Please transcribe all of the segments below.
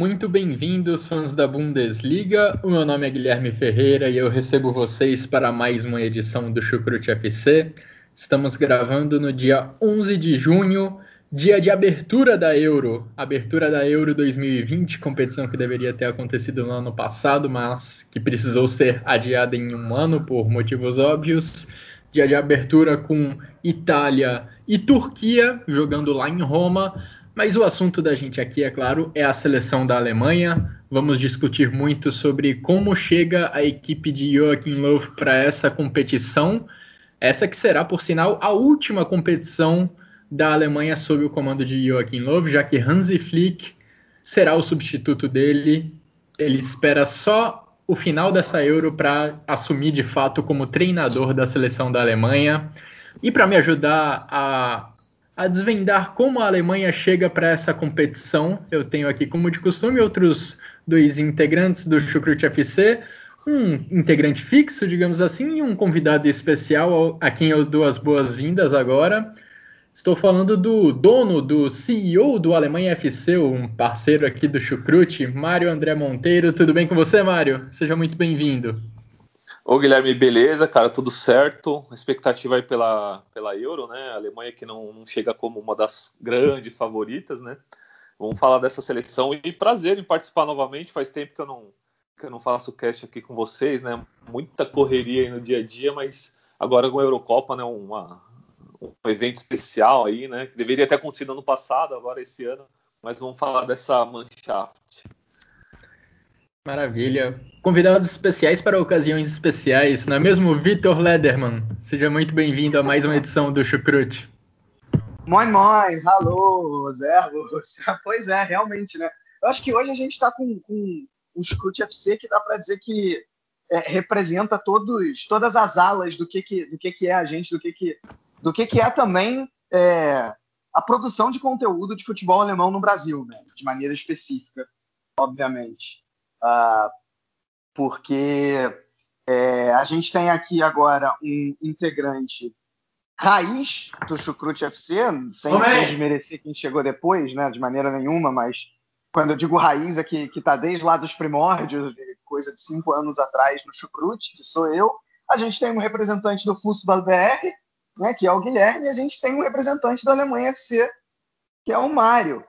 Muito bem-vindos, fãs da Bundesliga. O meu nome é Guilherme Ferreira e eu recebo vocês para mais uma edição do Chucrute FC. Estamos gravando no dia 11 de junho, dia de abertura da Euro. Abertura da Euro 2020, competição que deveria ter acontecido no ano passado, mas que precisou ser adiada em um ano por motivos óbvios. Dia de abertura com Itália e Turquia jogando lá em Roma mas o assunto da gente aqui, é claro, é a seleção da Alemanha. Vamos discutir muito sobre como chega a equipe de Joachim Löw para essa competição. Essa que será, por sinal, a última competição da Alemanha sob o comando de Joachim Löw, já que Hansi Flick será o substituto dele. Ele espera só o final dessa Euro para assumir de fato como treinador da seleção da Alemanha. E para me ajudar a a desvendar como a Alemanha chega para essa competição. Eu tenho aqui, como de costume, outros dois integrantes do Chucrute FC, um integrante fixo, digamos assim, e um convidado especial a quem eu dou as boas-vindas agora. Estou falando do dono, do CEO do Alemanha FC, um parceiro aqui do Chucrute, Mário André Monteiro. Tudo bem com você, Mário? Seja muito bem-vindo. Ô Guilherme, beleza, cara, tudo certo. Expectativa aí pela, pela Euro, né? A Alemanha que não, não, chega como uma das grandes favoritas, né? Vamos falar dessa seleção e prazer em participar novamente. Faz tempo que eu não, que eu não faço cast aqui com vocês, né? Muita correria aí no dia a dia, mas agora com a Eurocopa, né? Uma, um evento especial aí, né? Que deveria ter acontecido ano passado, agora esse ano. Mas vamos falar dessa Mannschaft. Maravilha. Convidados especiais para ocasiões especiais, não é mesmo, Vitor Lederman? Seja muito bem-vindo a mais uma edição do Chucrute. Moin, moin, alô, servus. Pois é, realmente, né? Eu acho que hoje a gente está com, com um Chucrute FC que dá para dizer que é, representa todos, todas as alas do que, que, do que, que é a gente, do que, que, do que, que é também é, a produção de conteúdo de futebol alemão no Brasil, né? De maneira específica, obviamente uh, porque é, a gente tem aqui agora um integrante raiz do Chucrute FC, sem, sem desmerecer quem chegou depois, né, de maneira nenhuma, mas quando eu digo raiz é que está desde lá dos primórdios, coisa de cinco anos atrás no Chucrute, que sou eu. A gente tem um representante do Fußball BR, né, que é o Guilherme, e a gente tem um representante da Alemanha FC, que é o Mário.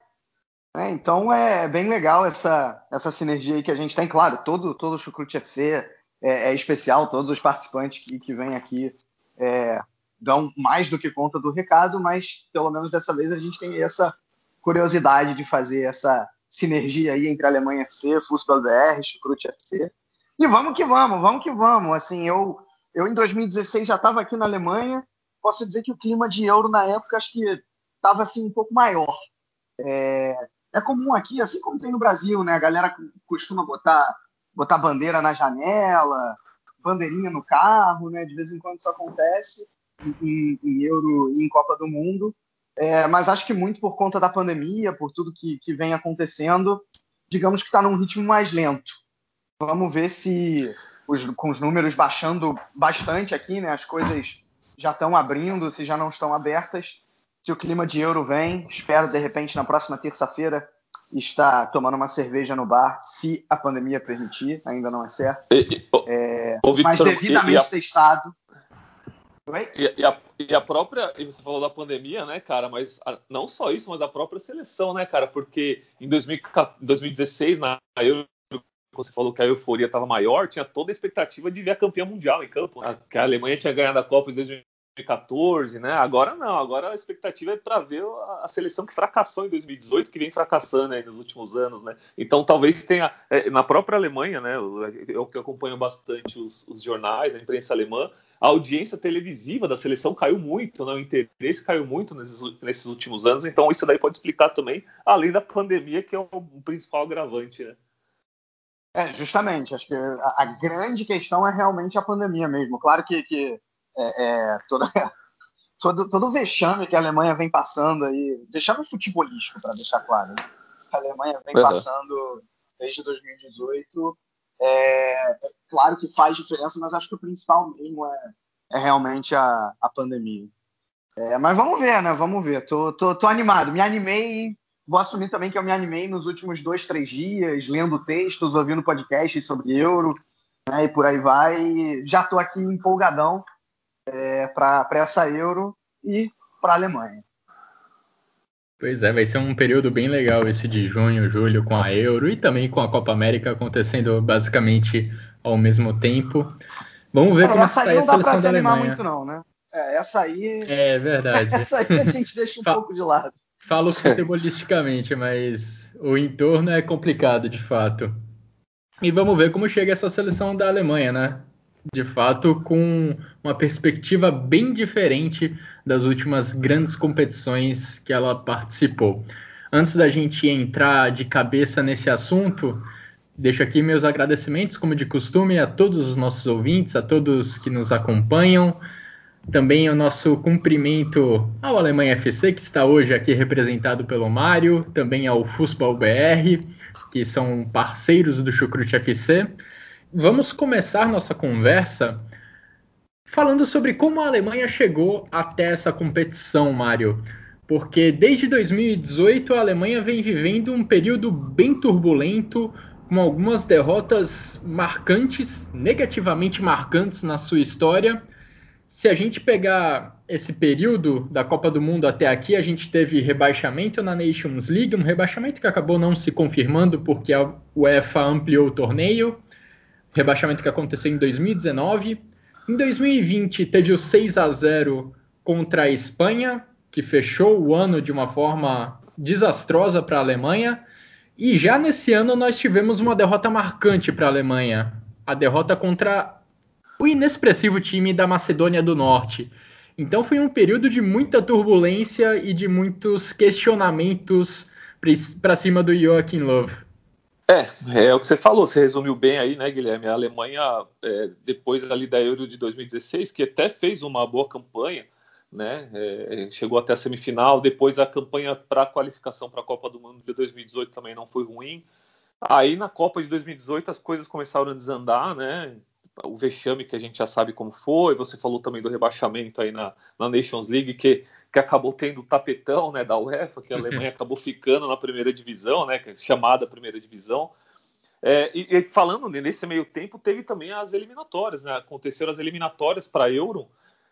É, então é bem legal essa, essa sinergia aí que a gente tem. Claro, todo, todo o Chucrute FC é, é especial, todos os participantes que, que vêm aqui é, dão mais do que conta do recado, mas pelo menos dessa vez a gente tem essa curiosidade de fazer essa sinergia aí entre Alemanha FC, Fußball BR, Chucrute FC. E vamos que vamos, vamos que vamos. Assim, eu, eu em 2016 já estava aqui na Alemanha. Posso dizer que o clima de euro na época acho que estava assim um pouco maior. É, é comum aqui, assim como tem no Brasil, né? A galera costuma botar, botar bandeira na janela, bandeirinha no carro, né? De vez em quando isso acontece em, em Euro e em Copa do Mundo. É, mas acho que muito por conta da pandemia, por tudo que, que vem acontecendo, digamos que está num ritmo mais lento. Vamos ver se, os, com os números baixando bastante aqui, né? As coisas já estão abrindo, se já não estão abertas, se o clima de euro vem, espero de repente na próxima terça-feira estar tomando uma cerveja no bar, se a pandemia permitir, ainda não é certo. E, é, Victor, mas devidamente e, a, testado. E, a, e, a, própria, e você falou da pandemia, né, cara, mas a, não só isso, mas a própria seleção, né, cara, porque em 2016, na Euro, você falou que a euforia estava maior, tinha toda a expectativa de ver a campeã mundial em campo, né? que a Alemanha tinha ganhado a Copa em 2014, né? Agora não, agora a expectativa é para ver a, seleção que fracassou em 2018, que vem fracassando aí nos últimos anos, né? Então talvez tenha é, na própria Alemanha, né? Eu que acompanho bastante os, os, jornais, a imprensa alemã, a audiência televisiva da seleção caiu muito, né? O interesse caiu muito nesses, nesses últimos anos. Então isso daí pode explicar também, além da pandemia que é o principal agravante, né? É, justamente. Acho que a, a, grande questão é realmente a pandemia mesmo. Claro que, que é, é, toda, todo, todo o vexame que a Alemanha vem passando aí, vexame futebolístico, para deixar claro, né? a Alemanha vem uhum. passando desde 2018, é, é, claro que faz diferença, mas acho que o principal mesmo é, é realmente a, a pandemia. Mas vamos ver, né? Vamos ver. Tô, tô, tô animado. Me animei. Vou assumir também que eu me animei nos últimos dois, três dias, lendo textos, ouvindo podcasts sobre euro, né, e por aí vai. Já estou aqui empolgadão é, para essa Euro e para a Alemanha. Pois é, vai ser um período bem legal esse de junho, julho com a Euro e também com a Copa América acontecendo basicamente ao mesmo tempo. Vamos ver é, como essa sai a seleção não da Alemanha. muito não, né? É, essa aí É verdade. essa aí a gente deixa um pouco de lado. Falo futebolisticamente, mas o entorno é complicado de fato. E vamos ver como chega essa seleção da Alemanha, né? De fato, com uma perspectiva bem diferente das últimas grandes competições que ela participou. Antes da gente entrar de cabeça nesse assunto, deixo aqui meus agradecimentos, como de costume, a todos os nossos ouvintes, a todos que nos acompanham. Também o nosso cumprimento ao Alemanha FC, que está hoje aqui representado pelo Mário, também ao Fußball BR, que são parceiros do Chucrute FC vamos começar nossa conversa falando sobre como a Alemanha chegou até essa competição, Mário. Porque desde 2018 a Alemanha vem vivendo um período bem turbulento, com algumas derrotas marcantes, negativamente marcantes na sua história. Se a gente pegar esse período da Copa do Mundo até aqui, a gente teve rebaixamento na Nations League, um rebaixamento que acabou não se confirmando porque a UEFA ampliou o torneio rebaixamento que aconteceu em 2019. Em 2020 teve o 6 a 0 contra a Espanha, que fechou o ano de uma forma desastrosa para a Alemanha. E já nesse ano nós tivemos uma derrota marcante para a Alemanha, a derrota contra o inexpressivo time da Macedônia do Norte. Então foi um período de muita turbulência e de muitos questionamentos para cima do Joachim Löw. É, é o que você falou, você resumiu bem aí, né, Guilherme? A Alemanha, é, depois ali da Euro de 2016, que até fez uma boa campanha, né? É, chegou até a semifinal. Depois a campanha para qualificação para a Copa do Mundo de 2018 também não foi ruim. Aí na Copa de 2018 as coisas começaram a desandar, né? O vexame que a gente já sabe como foi. Você falou também do rebaixamento aí na, na Nations League, que que acabou tendo o tapetão né, da UEFA, que a Alemanha acabou ficando na primeira divisão, né, é chamada primeira divisão. É, e, e, falando nesse meio tempo, teve também as eliminatórias, né? Aconteceram as eliminatórias para Euro,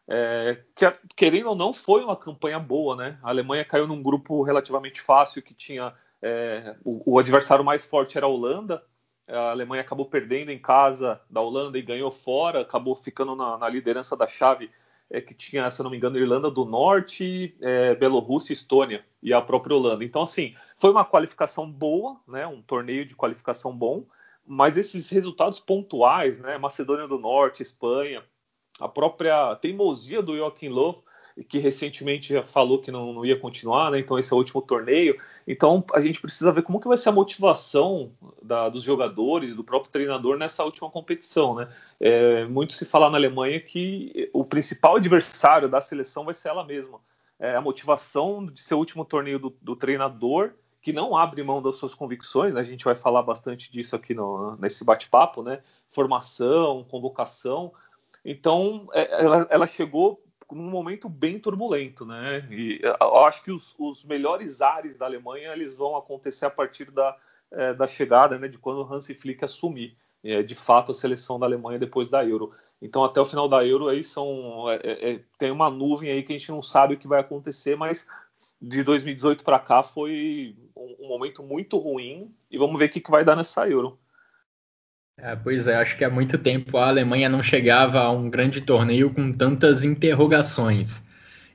é, que querendo ou não foi uma campanha boa, né? A Alemanha caiu num grupo relativamente fácil que tinha é, o, o, adversário mais forte era a Holanda. A Alemanha acabou perdendo em casa da Holanda e ganhou fora, acabou ficando na, na liderança da chave é, que tinha, se eu não me engano, Irlanda do Norte, é, Bielorrússia, Estônia e a própria Holanda. Então, assim, foi uma qualificação boa, né, um torneio de qualificação bom, mas esses resultados pontuais, né, Macedônia do Norte, Espanha, a própria teimosia do Joachim Löw que recentemente já falou que não, não, ia continuar, né? Então esse é o último torneio. Então a gente precisa ver como que vai ser a motivação da, dos jogadores, do próprio treinador nessa última competição, né? É, muito se fala na Alemanha que o principal adversário da seleção vai ser ela mesma. É a motivação de ser o último torneio do, do treinador que não abre mão das suas convicções, né? a gente vai falar bastante disso aqui no, nesse bate-papo, né? Formação, convocação. Então, é, ela, ela, chegou num momento bem turbulento, né? E eu acho que os, os melhores ares da Alemanha eles vão acontecer a partir da, é, da chegada, né? De quando o Hansi Flick assumir, é, de fato, a seleção da Alemanha depois da Euro. Então, até o final da Euro aí são é, é, é tem uma nuvem aí que a gente não sabe o que vai acontecer, mas de 2018 para cá foi um, um, momento muito ruim e vamos ver o que, que vai dar nessa Euro. É, pois é, acho que há muito tempo a Alemanha não chegava a um grande torneio com tantas interrogações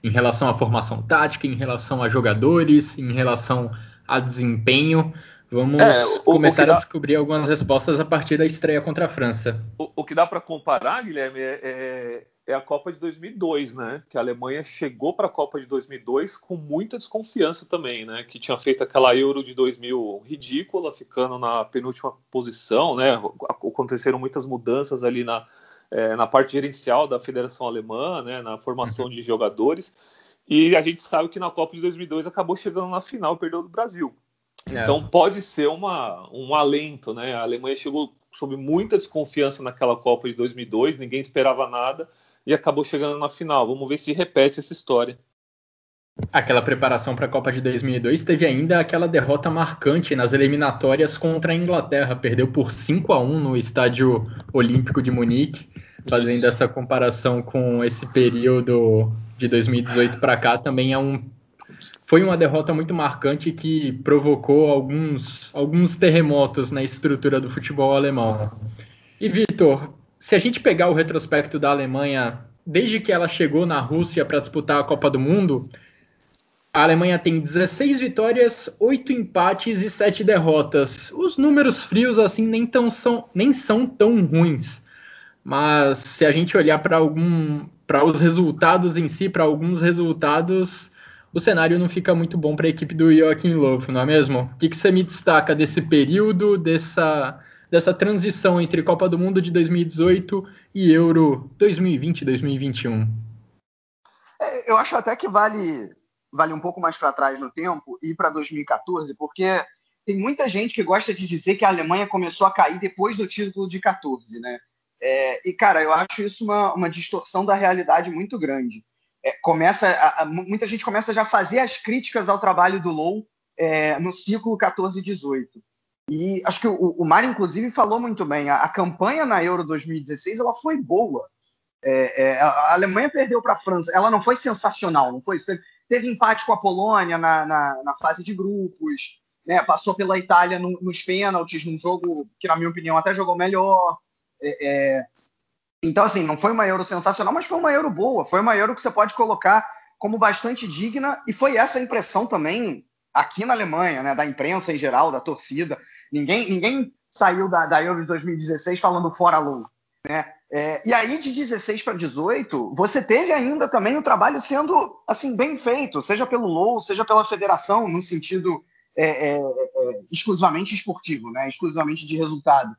em relação à formação tática, em relação a jogadores, em relação a desempenho. Vamos é, o, começar o dá... a descobrir algumas respostas a partir da estreia contra a França. O, o que dá para comparar, Guilherme, é, é, a Copa de 2002, né? Que a Alemanha chegou para a Copa de 2002 com muita desconfiança também, né? Que tinha feito aquela Euro de 2000 ridícula, ficando na penúltima posição, né? Aconteceram muitas mudanças ali na, é, na parte gerencial da Federação Alemã, né? Na formação de jogadores. E a gente sabe que na Copa de 2002 acabou chegando na final, perdeu do Brasil. É. Então pode ser uma, um alento, né? A Alemanha chegou sob muita desconfiança naquela Copa de 2002, ninguém esperava nada e acabou chegando na final. Vamos ver se repete essa história. Aquela preparação para a Copa de 2002 teve ainda aquela derrota marcante nas eliminatórias contra a Inglaterra, perdeu por 5 a 1 no Estádio Olímpico de Munique, fazendo essa comparação com esse período de 2018 para cá, também é um foi uma derrota muito marcante que provocou alguns, alguns terremotos na estrutura do futebol alemão. E Vitor, se a gente pegar o retrospecto da Alemanha desde que ela chegou na Rússia para disputar a Copa do Mundo, a Alemanha tem 16 vitórias, 8 empates e 7 derrotas. Os números frios assim nem, tão, são, nem são tão ruins. Mas se a gente olhar para algum para os resultados em si, para alguns resultados, o cenário não fica muito bom para a equipe do Joachim Löw, não é mesmo? O que, que você me destaca desse período, dessa, dessa transição entre Copa do Mundo de 2018 e Euro 2020-2021? É, eu acho até que vale, vale um pouco mais para trás no tempo e para 2014, porque tem muita gente que gosta de dizer que a Alemanha começou a cair depois do título de 14, né? É, e, cara, eu acho isso uma, uma distorção da realidade muito grande é, começa a, a, muita gente começa já a fazer as críticas ao trabalho do Low é, no ciclo 14 e 18. E acho que o, o Mário, inclusive, falou muito bem. A, a, campanha na Euro 2016 ela foi boa. É, é a Alemanha perdeu para a França. Ela não foi sensacional, não foi? Teve, teve empate com a Polônia na, na, na fase de grupos, né? passou pela Itália no, nos pênaltis, num jogo que, na minha opinião, até jogou melhor. É, é então, assim, não foi uma Euro sensacional, mas foi uma Euro boa. Foi uma Euro que você pode colocar como bastante digna, e foi essa a impressão também aqui na Alemanha, né, da imprensa em geral, da torcida. Ninguém, ninguém saiu da, da Euro de 2016 falando fora Lou. Né? É, e aí, de 16 para 18, você teve ainda também o trabalho sendo assim bem feito, seja pelo Low, seja pela federação, no sentido é, é, é exclusivamente esportivo, né? exclusivamente de resultado.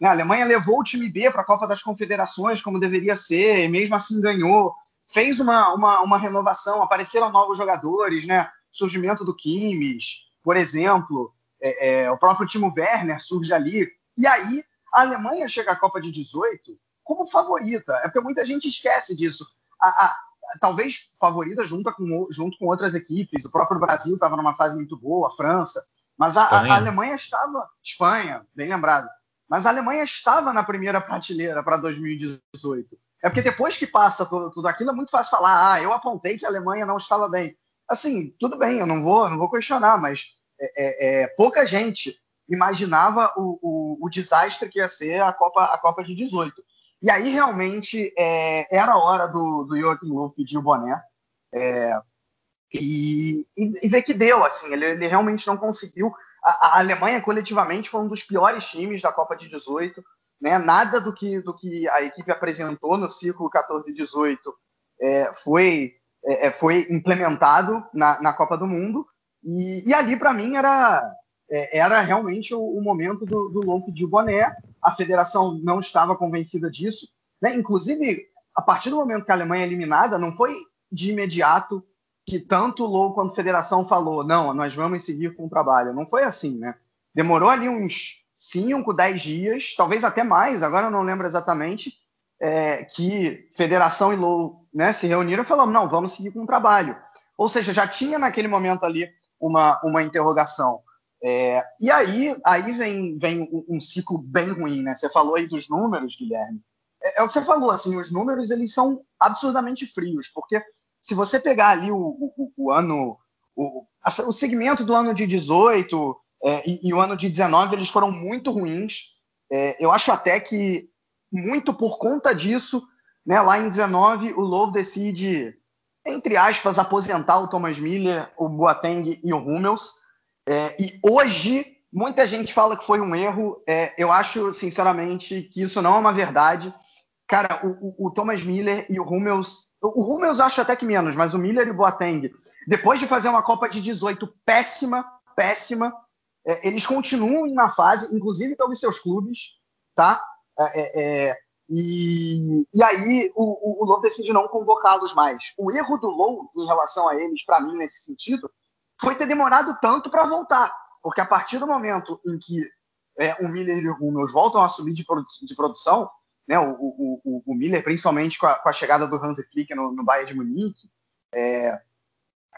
Né, a Alemanha levou o time B para a Copa das Confederações, como deveria ser, e mesmo assim ganhou. Fez uma, uma, uma renovação, apareceram novos jogadores, né? Surgimento do Kimmich, por exemplo, é, é, o próprio Timo Werner surge ali. E aí a Alemanha chega à Copa de 18 como favorita. É porque muita gente esquece disso. A, a, talvez favorita junto com, junto com outras equipes. O próprio Brasil estava numa fase muito boa, a França. Mas a, a, Alemanha estava. Espanha, bem lembrado. Mas a Alemanha estava na primeira prateleira para 2018. É porque depois que passa tudo, tudo, aquilo, é muito fácil falar, ah, eu apontei que a Alemanha não estava bem. Assim, tudo bem, eu não vou, não vou questionar, mas é, é, é pouca gente imaginava o, o, o, desastre que ia ser a Copa, a Copa de 18. E aí, realmente, é, era a hora do, do Joachim Löw pedir o boné. É, e, e, e, ver que deu, assim, ele, ele realmente não conseguiu a, a, Alemanha coletivamente foi um dos piores times da Copa de 18. Né? Nada do que, do que a equipe apresentou no ciclo 14 e 18 é, foi, é, é, foi implementado na, na, Copa do Mundo. E, e ali, para mim, era, é, era realmente o, o momento do, do Louco de Boné. A federação não estava convencida disso. Né? Inclusive, a partir do momento que a Alemanha é eliminada, não foi de imediato que tanto o quanto a federação falou, não, nós vamos seguir com o trabalho. Não foi assim, né? Demorou ali uns 5, 10 dias, talvez até mais, agora eu não lembro exatamente, é, que federação e Low né, se reuniram e falaram, não, vamos seguir com o trabalho. Ou seja, já tinha naquele momento ali uma, uma interrogação. É, e aí, aí vem, vem um, ciclo bem ruim, né? Você falou aí dos números, Guilherme. É, é, o que você falou, assim, os números eles são absurdamente frios, porque se você pegar ali o, o, o ano, o, o, segmento do ano de 18 é, e, e, o ano de 19, eles foram muito ruins. É, eu acho até que, muito por conta disso, né, lá em 19, o Lowe decide, entre aspas, aposentar o Thomas Miller, o Boateng e o Hummels. É, e hoje, muita gente fala que foi um erro. É, eu acho, sinceramente, que isso não é uma verdade. Cara, o, o, Thomas Miller e o Hummels. O, o Hummels acho até que menos, mas o Miller e o Boateng, depois de fazer uma Copa de 18 péssima, péssima, é, eles continuam na fase, inclusive pelos seus clubes, tá? É, é, é e, e, aí o, o, o Lowe decide não convocá-los mais. O erro do Lowe em relação a eles, para mim, nesse sentido, foi ter demorado tanto para voltar. Porque a partir do momento em que é, o Miller e o Hummels voltam a subir de, produ de produção, né, o, o, o, Miller, principalmente com a, com a, chegada do Hansi Flick no, no Bayern de Munique, é,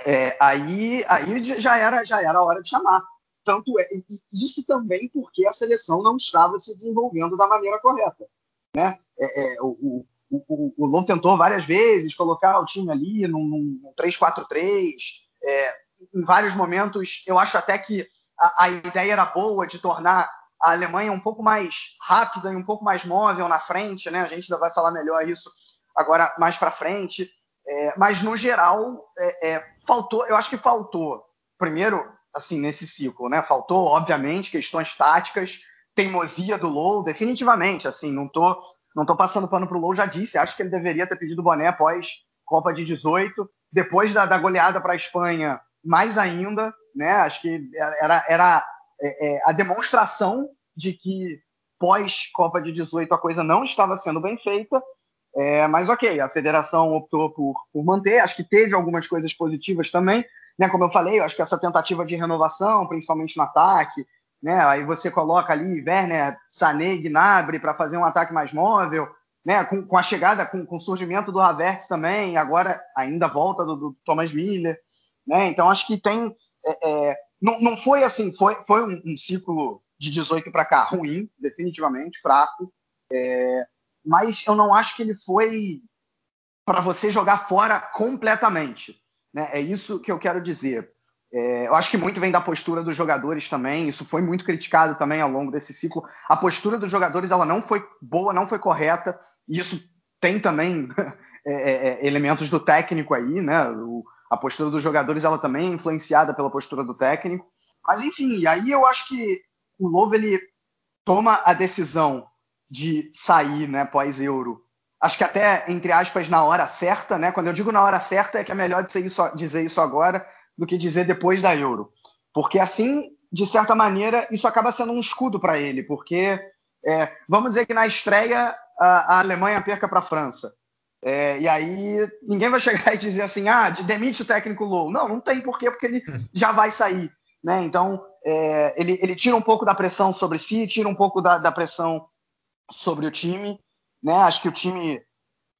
é, aí, aí já era já era a hora de chamar. Tanto é, isso também porque a seleção não estava se desenvolvendo da maneira correta. Né? É, é, o, o, o, o tentou várias vezes colocar o time ali num, num 3-4-3. É, em vários momentos, eu acho até que a, a, ideia era boa de tornar a Alemanha um pouco mais rápida e um pouco mais móvel na frente. Né? A gente ainda vai falar melhor isso agora mais para frente. É, mas, no geral, é, é, faltou, eu acho que faltou, primeiro, assim, nesse ciclo, né? Faltou, obviamente, questões táticas, teimosia do Low, definitivamente, assim, não tô, não tô passando pano pro Low, já disse, acho que ele deveria ter pedido boné após Copa de 18, depois da, da goleada para a Espanha, mais ainda, né? Acho que era, era é, é, a demonstração de que pós Copa de 18 a coisa não estava sendo bem feita, é, mas ok, a federação optou por, por manter, acho que teve algumas coisas positivas também, né, como eu falei, eu acho que essa tentativa de renovação, principalmente no ataque, né, aí você coloca ali Werner, Sané, Gnabry para fazer um ataque mais móvel, né, com, com a chegada, com, com, o surgimento do Havertz também, agora ainda volta do, do Thomas Miller, né, então acho que tem, é, é, não, não foi assim, foi, foi um, um ciclo de 18 para cá ruim, definitivamente, fraco, é, mas eu não acho que ele foi para você jogar fora completamente. Né? É isso que eu quero dizer. É, eu acho que muito vem da postura dos jogadores também. Isso foi muito criticado também ao longo desse ciclo. A postura dos jogadores ela não foi boa, não foi correta. E isso tem também é, é, é, elementos do técnico aí, né? O, a postura dos jogadores ela também é influenciada pela postura do técnico. Mas enfim, aí eu acho que o Lovo ele toma a decisão de sair, né, pós-euro, acho que até, entre aspas, na hora certa, né? Quando eu digo na hora certa, é que é melhor dizer isso, dizer isso agora do que dizer depois da Euro. Porque assim, de certa maneira, isso acaba sendo um escudo para ele, porque é, vamos dizer que na estreia a, a Alemanha perca para a França. É, e aí ninguém vai chegar e dizer assim, ah, demite o técnico Low. Não, não tem porquê, porque ele hum. já vai sair. Né? Então, é, ele, ele, tira um pouco da pressão sobre si, tira um pouco da, da pressão sobre o time. Né? Acho que o time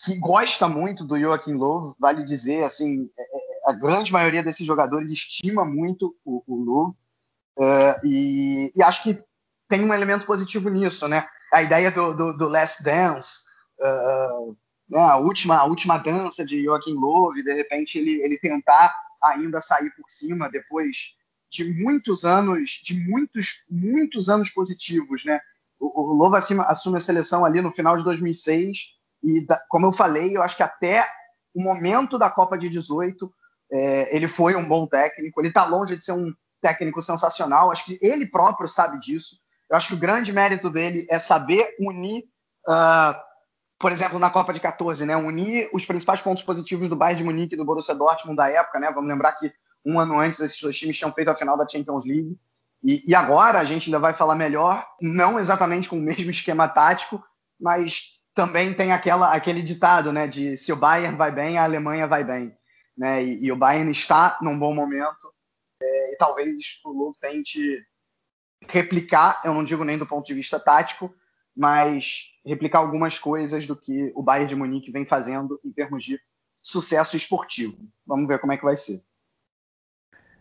que gosta muito do Joaquim Lowe, vale dizer, assim, é, é, a grande maioria desses jogadores estima muito o, o Lowe. Uh, e, e, acho que tem um elemento positivo nisso, né? A ideia do, do, do Last Dance, uh, né? a, última, a última dança de Joaquim Lowe, de repente ele, ele tentar ainda sair por cima depois de muitos anos, de muitos, muitos anos positivos, né? O, o Lobo assume a seleção ali no final de 2006 e, como eu falei, eu acho que até o momento da Copa de 18 é, ele foi um bom técnico. Ele está longe de ser um técnico sensacional. Acho que ele próprio sabe disso. Eu acho que o grande mérito dele é saber unir, uh, por exemplo, na Copa de 14, né? Unir os principais pontos positivos do Bayern de Munique e do Borussia Dortmund da época, né? Vamos lembrar que um ano antes esses dois times tinham feito a final da Champions League. E, e, agora a gente ainda vai falar melhor, não exatamente com o mesmo esquema tático, mas também tem aquela, aquele ditado, né, de se o Bayern vai bem, a Alemanha vai bem, né, e, e o Bayern está num bom momento, é, e talvez o Lu tente replicar, eu não digo nem do ponto de vista tático, mas replicar algumas coisas do que o Bayern de Munique vem fazendo em termos de sucesso esportivo. Vamos ver como é que vai ser.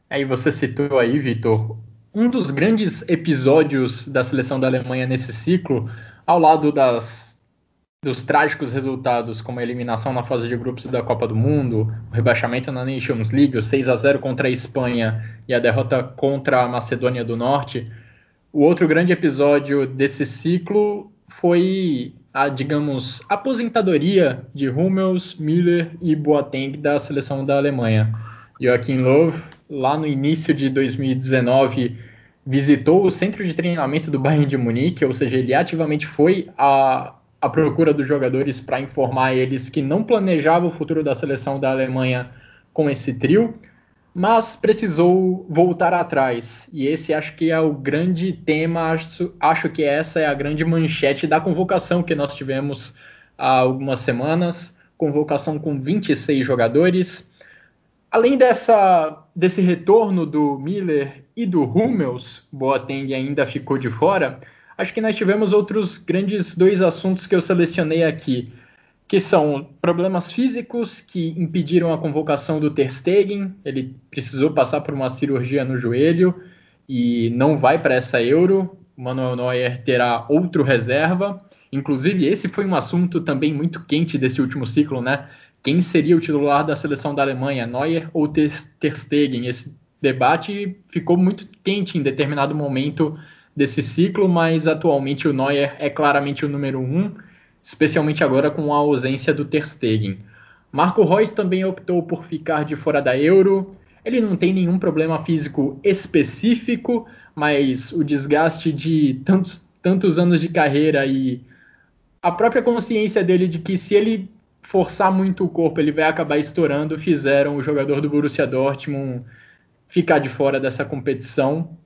Aí você citou aí, Vitor, um dos grandes episódios da seleção da Alemanha nesse ciclo, ao lado das, dos trágicos resultados, como a eliminação na fase de grupos da Copa do Mundo, o rebaixamento na Nations League, o 6 a 0 contra a Espanha e a derrota contra a Macedônia do Norte, o outro grande episódio desse ciclo foi a, digamos, aposentadoria de Hummels, Müller e Boateng da seleção da Alemanha. Joachim Löw, lá no início de 2019, visitou o centro de treinamento do Bayern de Munique, ou seja, ele ativamente foi à, à procura dos jogadores para informar eles que não planejava o futuro da seleção da Alemanha com esse trio, mas precisou voltar atrás. E esse acho que é o grande tema, acho, acho que essa é a grande manchete da convocação que nós tivemos há algumas semanas. Convocação com 26 jogadores. Além dessa, desse retorno do Miller e do Hummels, Boateng ainda ficou de fora, acho que nós tivemos outros grandes dois assuntos que eu selecionei aqui que são problemas físicos que impediram a convocação do Ter Stegen. Ele precisou passar por uma cirurgia no joelho e não vai para essa Euro. O Manuel Neuer terá outro reserva. Inclusive, esse foi um assunto também muito quente desse último ciclo, né? Quem seria o titular da seleção da Alemanha, Neuer ou Ter Stegen? Esse debate ficou muito quente em determinado momento desse ciclo, mas atualmente o Neuer é claramente o número um especialmente agora com a ausência do Ter Stegen. Marco Reus também optou por ficar de fora da Euro. Ele não tem nenhum problema físico específico, mas o desgaste de tantos, tantos anos de carreira e a própria consciência dele de que se ele forçar muito o corpo ele vai acabar estourando, fizeram o jogador do Borussia Dortmund ficar de fora dessa competição.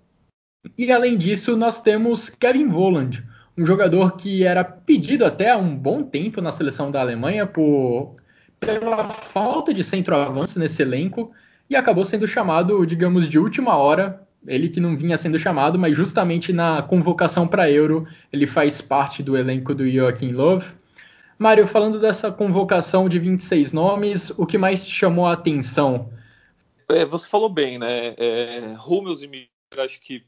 E além disso, nós temos Kevin Volland, um jogador que era pedido até há um bom tempo na seleção da Alemanha por pela falta de centroavance nesse elenco e acabou sendo chamado, digamos, de última hora. Ele que não vinha sendo chamado, mas justamente na convocação para Euro ele faz parte do elenco do Joachim Löw. Mário, falando dessa convocação de 26 nomes, o que mais te chamou a atenção? É, você falou bem, né? É, Hummels e Miller, acho que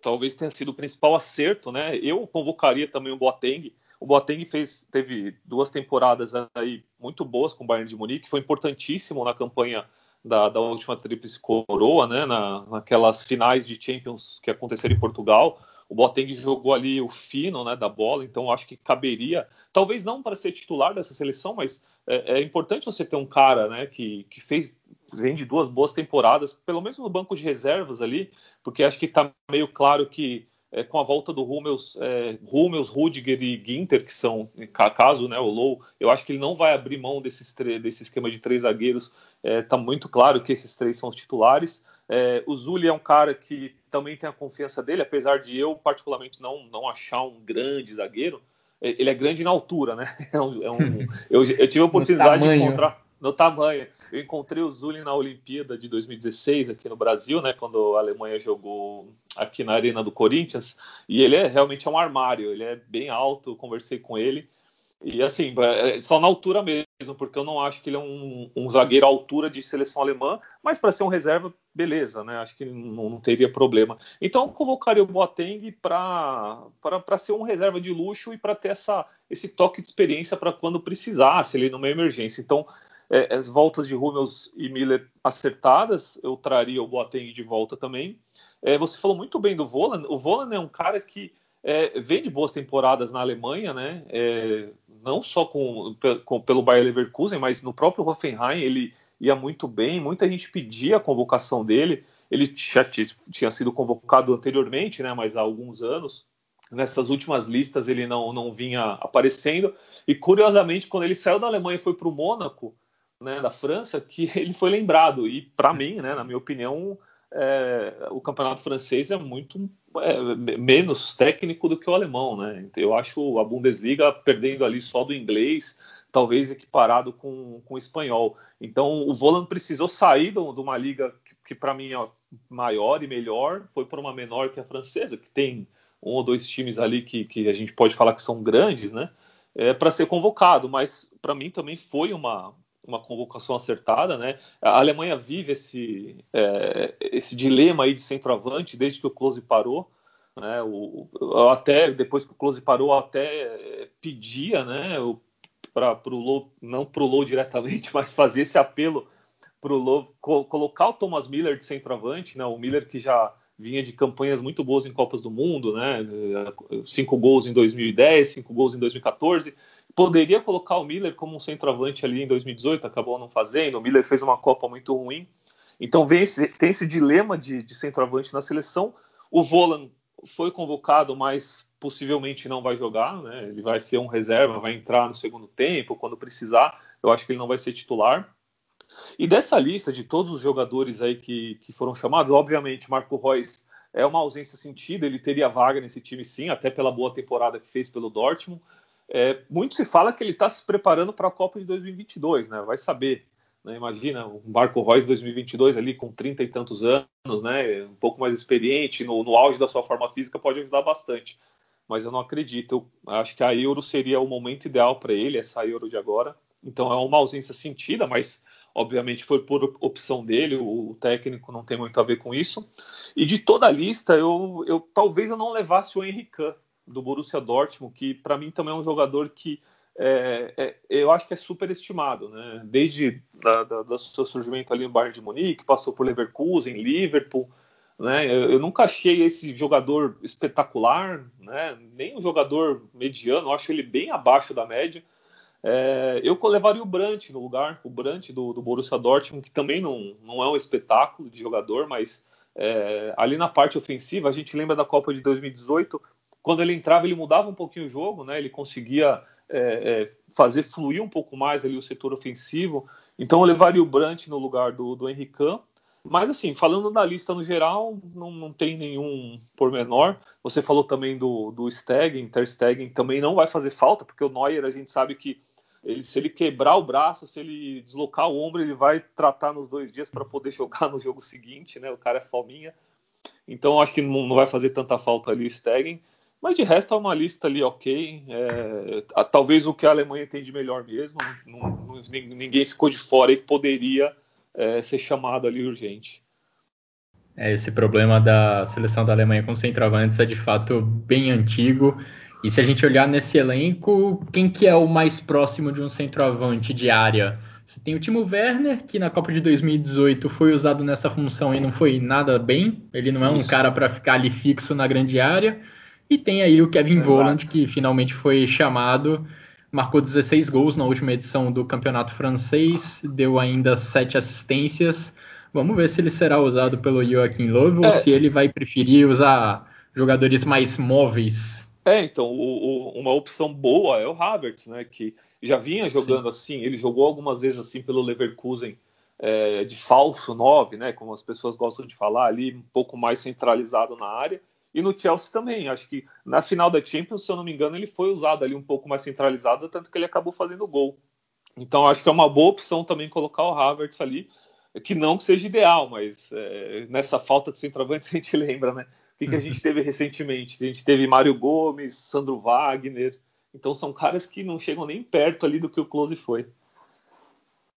talvez tenha sido o principal acerto, né? Eu convocaria também o Boateng. O Boateng fez, teve duas temporadas aí muito boas com o Bayern de Munique, foi importantíssimo na campanha da, da última tríplice coroa, né? Na, naquelas finais de Champions que aconteceram em Portugal. O Boateng jogou ali o fino né, da bola, então acho que caberia, talvez não para ser titular dessa seleção, mas é, é importante você ter um cara né, que, que fez vem de duas boas temporadas, pelo menos no banco de reservas ali, porque acho que está meio claro que é, com a volta do Hummels, é, Hummels, Rudiger e Ginter, que são, caso né, o Low, eu acho que ele não vai abrir mão desses desse esquema de três zagueiros. Está é, tá muito claro que esses três são os titulares. É, o Zuli é um cara que também tem a confiança dele, apesar de eu, particularmente, não, não achar um grande zagueiro. É, ele é grande na altura, né? É um, é um, eu, eu, tive a oportunidade de encontrar no tamanho. Eu encontrei o Zulin na Olimpíada de 2016 aqui no Brasil, né, quando a Alemanha jogou aqui na Arena do Corinthians, e ele é realmente é um armário, ele é bem alto, conversei com ele. E assim, é, é só na altura mesmo, porque eu não acho que ele é um, um zagueiro à altura de seleção alemã, mas para ser um reserva, beleza, né? Acho que não, não teria problema. Então eu convocaria o Boateng para ser um reserva de luxo e para ter essa, esse toque de experiência para quando precisasse ali numa emergência. Então é, as voltas de Hummels e Miller acertadas, eu traria o Boateng de volta também. É, você falou muito bem do Volan. O Volan é um cara que é, vem de boas temporadas na Alemanha, né? É, não só com, com, pelo Bayer Leverkusen, mas no próprio Hoffenheim ele ia muito bem. Muita gente pedia a convocação dele. Ele já tinha sido convocado anteriormente, né? Mas há alguns anos. Nessas últimas listas ele não, não vinha aparecendo. E curiosamente, quando ele saiu da Alemanha e foi para o Mônaco, né, da França que ele foi lembrado. E para mim, né, na minha opinião, é, o campeonato francês é muito é, menos técnico do que o alemão, né? Eu acho a Bundesliga perdendo ali só do inglês, talvez equiparado com, com o espanhol. Então o Voland precisou sair de uma liga que, que para mim é maior e melhor, foi para uma menor que a francesa, que tem um ou dois times ali que, que a gente pode falar que são grandes, né? É, para ser convocado, mas para mim também foi uma, uma convocação acertada, né? A Alemanha vive esse, é, esse dilema aí de centroavante desde que o Close parou, né? O, até depois que o Close parou, até pedia, né? Para o Low, não para o Low diretamente, mas fazer esse apelo para o Low co colocar o Thomas Miller de centroavante, né? O Miller que já vinha de campanhas muito boas em Copas do Mundo, né? Cinco gols em 2010, cinco gols em 2014. Poderia colocar o Miller como um centroavante ali em 2018, acabou não fazendo. O Miller fez uma Copa muito ruim. Então esse, tem esse dilema de, de centroavante na seleção. O Volan foi convocado, mas possivelmente não vai jogar, né? Ele vai ser um reserva, vai entrar no segundo tempo quando precisar. Eu acho que ele não vai ser titular. E dessa lista de todos os jogadores aí que, que foram chamados, obviamente Marco Reus é uma ausência sentida, ele teria vaga nesse time sim, até pela boa temporada que fez pelo Dortmund. É, muito se fala que ele está se preparando para a Copa de 2022, né? Vai saber. Né? Imagina o Marco Reus 2022 ali com 30 e tantos anos, né? Um pouco mais experiente, no, no auge da sua forma física pode ajudar bastante. Mas eu não acredito. Eu acho que a Euro seria o momento ideal para ele, essa Euro de agora. Então é uma ausência sentida, mas obviamente foi por opção dele, o técnico não tem muito a ver com isso. E de toda a lista, eu, eu talvez eu não levasse o Henrique do Borussia Dortmund, que para mim também é um jogador que é, é, eu acho que é super estimado, né? Desde da, do seu surgimento ali no Bayern de Munique, passou por Leverkusen, Liverpool, né? Eu, eu, nunca achei esse jogador espetacular, né? Nem um jogador mediano, eu acho ele bem abaixo da média. É, eu levaria o Brandt no lugar, o Brandt do, do Borussia Dortmund, que também não, não é um espetáculo de jogador, mas é, ali na parte ofensiva, a gente lembra da Copa de 2018, quando ele entrava, ele mudava um pouquinho o jogo, né? ele conseguia é, é, fazer fluir um pouco mais ali o setor ofensivo. Então eu levaria o Brandt no lugar do, do Henrique mas assim, falando da lista no geral, não, não tem nenhum pormenor. Você falou também do, do Stegen, Ter Stegen também não vai fazer falta, porque o Neuer a gente sabe que ele, se ele quebrar o braço, se ele deslocar o ombro, ele vai tratar nos dois dias para poder jogar no jogo seguinte, né? O cara é fominha. Então acho que não, não vai fazer tanta falta ali o Stegen. Mas de resto é uma lista ali ok. É, talvez o que a Alemanha tem de melhor mesmo. Não, não, ninguém ficou de fora e poderia é, ser chamado ali urgente. É, esse problema da seleção da Alemanha com centroavantes é de fato bem antigo e se a gente olhar nesse elenco, quem que é o mais próximo de um centroavante de área? Você tem o Timo Werner, que na Copa de 2018 foi usado nessa função e não foi nada bem. Ele não é Isso. um cara para ficar ali fixo na grande área. E tem aí o Kevin Exato. Voland, que finalmente foi chamado, marcou 16 gols na última edição do Campeonato Francês, deu ainda 7 assistências. Vamos ver se ele será usado pelo Joaquim Löw é. ou se ele vai preferir usar jogadores mais móveis é, então, o, o, uma opção boa é o Havertz, né? Que já vinha jogando Sim. assim, ele jogou algumas vezes assim pelo Leverkusen é, de falso 9, né? Como as pessoas gostam de falar ali, um pouco mais centralizado na área. E no Chelsea também, acho que na final da Champions, se eu não me engano, ele foi usado ali um pouco mais centralizado, tanto que ele acabou fazendo gol. Então acho que é uma boa opção também colocar o Havertz ali, que não que seja ideal, mas é, nessa falta de centroavante a gente lembra, né? que, que a gente teve recentemente? A gente teve Mário Gomes, Sandro Wagner. Então são caras que não chegam nem perto ali do que o Close foi.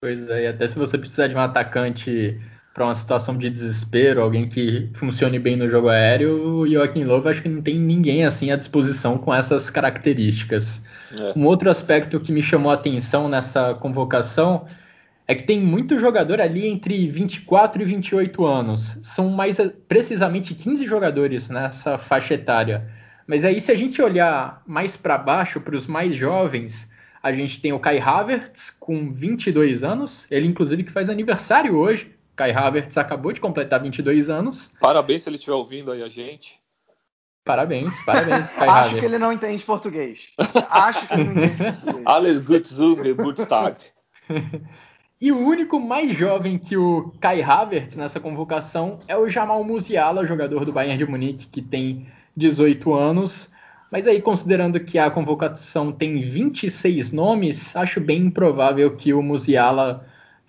Pois é, e até se você precisar de um atacante para uma situação de desespero, alguém que funcione bem no jogo aéreo, o Joaquim Lowe acho que não tem ninguém assim à disposição com essas características. É. Um outro aspecto que me chamou a atenção nessa convocação é que tem muito jogador ali entre 24 e 28 anos. São mais precisamente 15 jogadores nessa faixa etária. Mas aí, se a gente olhar mais para baixo, para os mais jovens, a gente tem o Kai Havertz com 22 anos. Ele, inclusive, que faz aniversário hoje. Kai Havertz acabou de completar 22 anos. Parabéns se ele estiver ouvindo aí a gente. Parabéns, parabéns, Kai Acho Havertz. que ele não entende português. Acho que ele não entende português. Alles gut Geburtstag. E o único mais jovem que o Kai Havertz nessa convocação é o Jamal Musiala, jogador do Bayern de Munique, que tem 18 anos. Mas aí, considerando que a convocação tem 26 nomes, acho bem improvável que o Musiala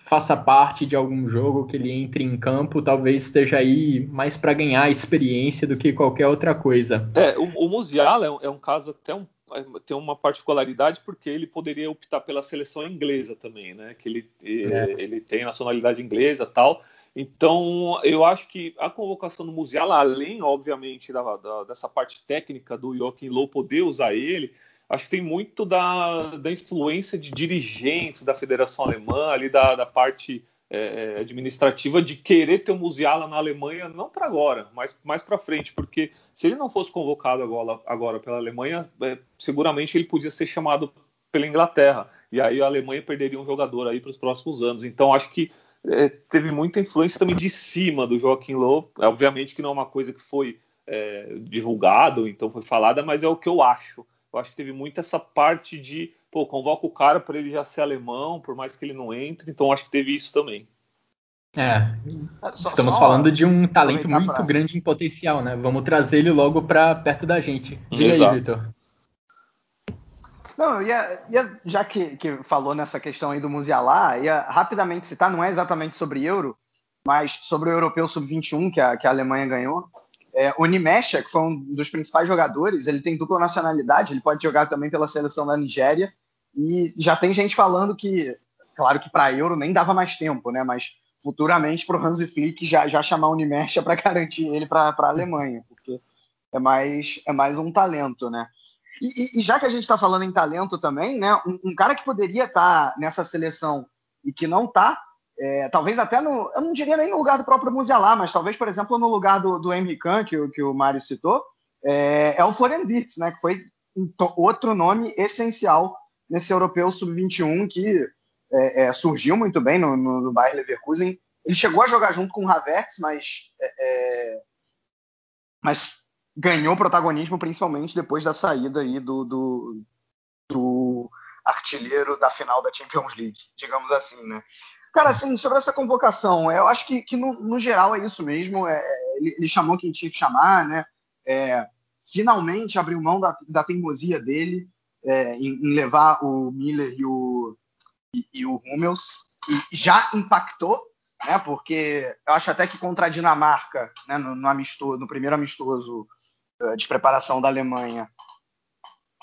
faça parte de algum jogo, que ele entre em campo, talvez esteja aí mais para ganhar experiência do que qualquer outra coisa. É, o, o Musiala é um, é um caso até um tem uma particularidade porque ele poderia optar pela seleção inglesa também, né? Que ele, é. ele tem nacionalidade inglesa tal. Então, eu acho que a convocação do Musiala, além, obviamente, da, da, dessa parte técnica do Joachim Low poder usar ele, acho que tem muito da, da influência de dirigentes da Federação Alemã, ali da, da parte é, é administrativa de querer ter o Musiala na Alemanha, não para agora, mas mais para frente, porque se ele não fosse convocado agora, agora pela Alemanha, é, seguramente ele podia ser chamado pela Inglaterra, e aí a Alemanha perderia um jogador aí para os próximos anos. Então acho que é, teve muita influência também de cima do Joaquim Low, obviamente que não é uma coisa que foi é, divulgado, então foi falada, mas é o que eu acho. Eu acho que teve muito essa parte de, pô, convoca o cara para ele já ser alemão, por mais que ele não entre, então acho que teve isso também. É, é estamos só, falando de um talento muito pra... grande em potencial, né? Vamos trazer ele logo para perto da gente. Diga Exato. aí, Vitor. Não, eu ia, ia já que, que, falou nessa questão aí do Musiala, ia rapidamente citar, não é exatamente sobre Euro, mas sobre o Europeu Sub-21 que a, que a Alemanha ganhou. É, o Nimesha, que foi um dos principais jogadores, ele tem dupla nacionalidade, ele pode jogar também pela seleção da Nigéria. E já tem gente falando que, claro que para Euro nem dava mais tempo, né? Mas futuramente para o Hansi Flick já, já chamar o Nimesha para garantir ele para a Alemanha, porque é mais, é mais um talento, né? E, e, já que a gente está falando em talento também, né? Um, um cara que poderia estar tá nessa seleção e que não está é, talvez até no. Eu não diria nem no lugar do próprio Musiala, mas talvez, por exemplo, no lugar do, do Henry Kahn, que, que o Mário citou, é, é o Florian Wirtz, né? Que foi outro nome essencial nesse europeu sub-21 que é, é, surgiu muito bem no, no, no Leverkusen. Ele chegou a jogar junto com o Havertz, mas, é, é, mas ganhou protagonismo principalmente depois da saída aí do, do, do artilheiro da final da Champions League, digamos assim, né? Cara, assim, sobre essa convocação, eu acho que, que no, no geral é isso mesmo. É, ele, ele, chamou quem tinha que chamar, né? É, finalmente abriu mão da, da teimosia dele é, em, em, levar o Miller e o, e, e o Hummels. E já impactou, né? Porque eu acho até que contra a Dinamarca, né, no, no, amistoso, no primeiro amistoso uh, de preparação da Alemanha,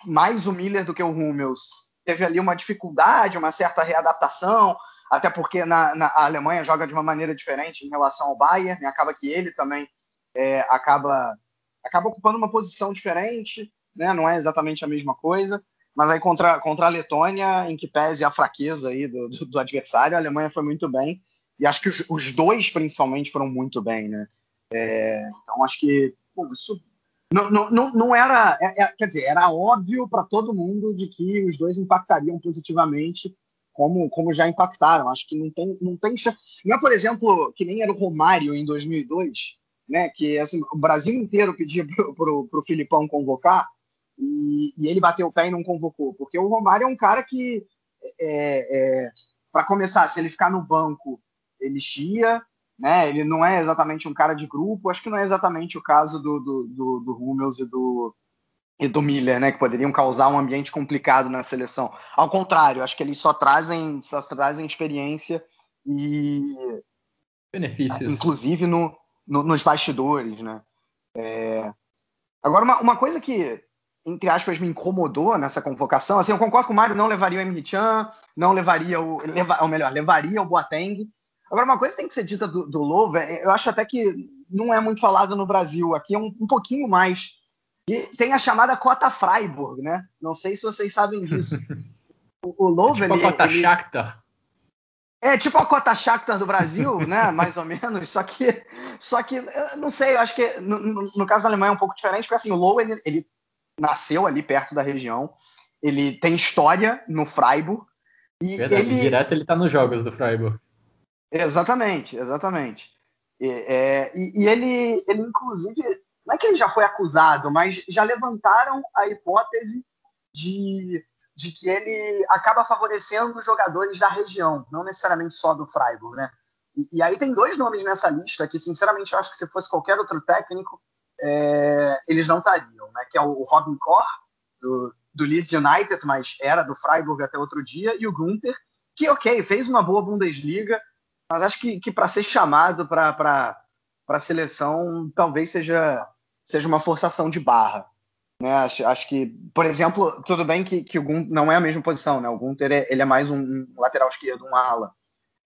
mais o Miller do que o Hummels teve ali uma dificuldade, uma certa readaptação até porque na, na, a Alemanha joga de uma maneira diferente em relação ao Bayern, né? acaba que ele também é, acaba, acaba ocupando uma posição diferente, né? não é exatamente a mesma coisa, mas aí contra, contra a Letônia, em que pese a fraqueza aí do, do, do adversário, a Alemanha foi muito bem, e acho que os, os dois principalmente foram muito bem, né? É, então acho que pô, isso não, não, não era, é, é, quer dizer, era óbvio para todo mundo de que os dois impactariam positivamente como, como já impactaram. Acho que não tem, não tem Não é, por exemplo, que nem era o Romário em 2002, né? Que assim, o Brasil inteiro pedia para o Filipão convocar e, e, ele bateu o pé e não convocou. Porque o Romário é um cara que, é, é, para começar, se ele ficar no banco, ele chia, né? Ele não é exatamente um cara de grupo. Acho que não é exatamente o caso do, do, do, do Hummels e do, e do Miller, né, que poderiam causar um ambiente complicado na seleção. Ao contrário, acho que eles só trazem, só trazem experiência e benefícios, inclusive no, no nos bastidores, né. É... Agora, uma, uma, coisa que entre aspas me incomodou nessa convocação, assim, eu concordo com o Mário, não levaria o Emre Chan, não levaria o, leva, ou melhor, levaria o Boateng. Agora, uma coisa que tem que ser dita do, do Lowe, eu acho até que não é muito falado no Brasil, aqui é um, um pouquinho mais e tem a chamada cota Freiburg, né? Não sei se vocês sabem disso. O, o Love, é tipo ele, a cota ele... Shakhtar. É tipo a cota Shakhtar do Brasil, né? Mais ou menos. Só que, só que, não sei, eu acho que no, no, caso da Alemanha é um pouco diferente, porque assim, o Lowe, ele, ele nasceu ali perto da região, ele tem história no Freiburg. E Verdade, ele... direto ele tá nos jogos do Freiburg. Exatamente, exatamente. E, é, e, e ele, ele, inclusive, não é que ele já foi acusado, mas já levantaram a hipótese de, de que ele acaba favorecendo os jogadores da região, não necessariamente só do Freiburg, né? E, e aí tem dois nomes nessa lista que, sinceramente, eu acho que se fosse qualquer outro técnico, é, eles não estariam, né? Que é o Robin Koch, do, do Leeds United, mas era do Freiburg até outro dia, e o Gunther, que, ok, fez uma boa Bundesliga, mas acho que, que para ser chamado para a seleção talvez seja seja uma forçação de barra. Né? Acho, acho que, por exemplo, tudo bem que, que o Gunter não é a mesma posição, né? O Gunter é, ele é mais um, lateral esquerdo, um ala.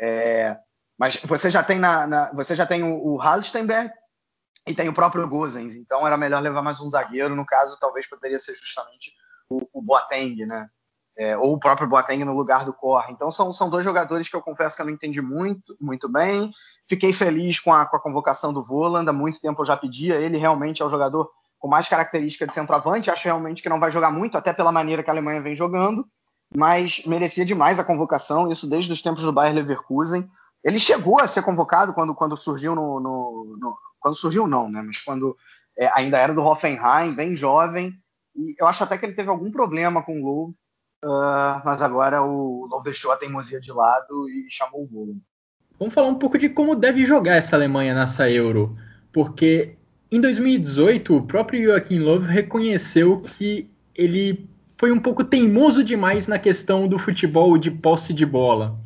É, mas você já tem na, na, você já tem o, o Halstenberg e tem o próprio Gozens, então era melhor levar mais um zagueiro. No caso, talvez poderia ser justamente o, o Boateng, né? é, ou o próprio Boateng no lugar do Corre. Então são, são dois jogadores que eu confesso que eu não entendi muito, muito bem. Fiquei feliz com a, com a convocação do Voland, há muito tempo eu já pedia, ele realmente é o jogador com mais característica de centroavante, acho realmente que não vai jogar muito, até pela maneira que a Alemanha vem jogando, mas merecia demais a convocação, isso desde os tempos do Bayer Leverkusen. Ele chegou a ser convocado quando, quando surgiu no, no, no Quando surgiu não, né? Mas quando é, ainda era do Hoffenheim, bem jovem. E eu acho até que ele teve algum problema com o Louvre, Uh, mas agora o Lowe deixou a teimosia de lado e chamou o Volo. Vamos falar um pouco de como deve jogar essa Alemanha nessa Euro, porque em 2018 o próprio Joachim Löw reconheceu que ele foi um pouco teimoso demais na questão do futebol de posse de bola.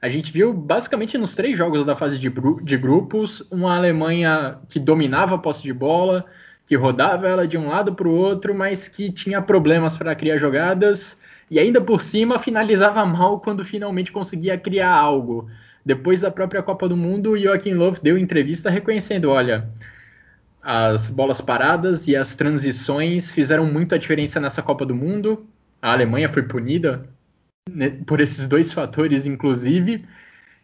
A gente viu basicamente nos três jogos da fase de, de grupos uma Alemanha que dominava a posse de bola, que rodava ela de um lado para o outro, mas que tinha problemas para criar jogadas e ainda por cima finalizava mal quando finalmente conseguia criar algo. Depois da própria Copa do Mundo, o Joachim Löw deu entrevista reconhecendo, olha, as bolas paradas e as transições fizeram muito a diferença nessa Copa do Mundo. A Alemanha foi punida né, por esses dois fatores, inclusive.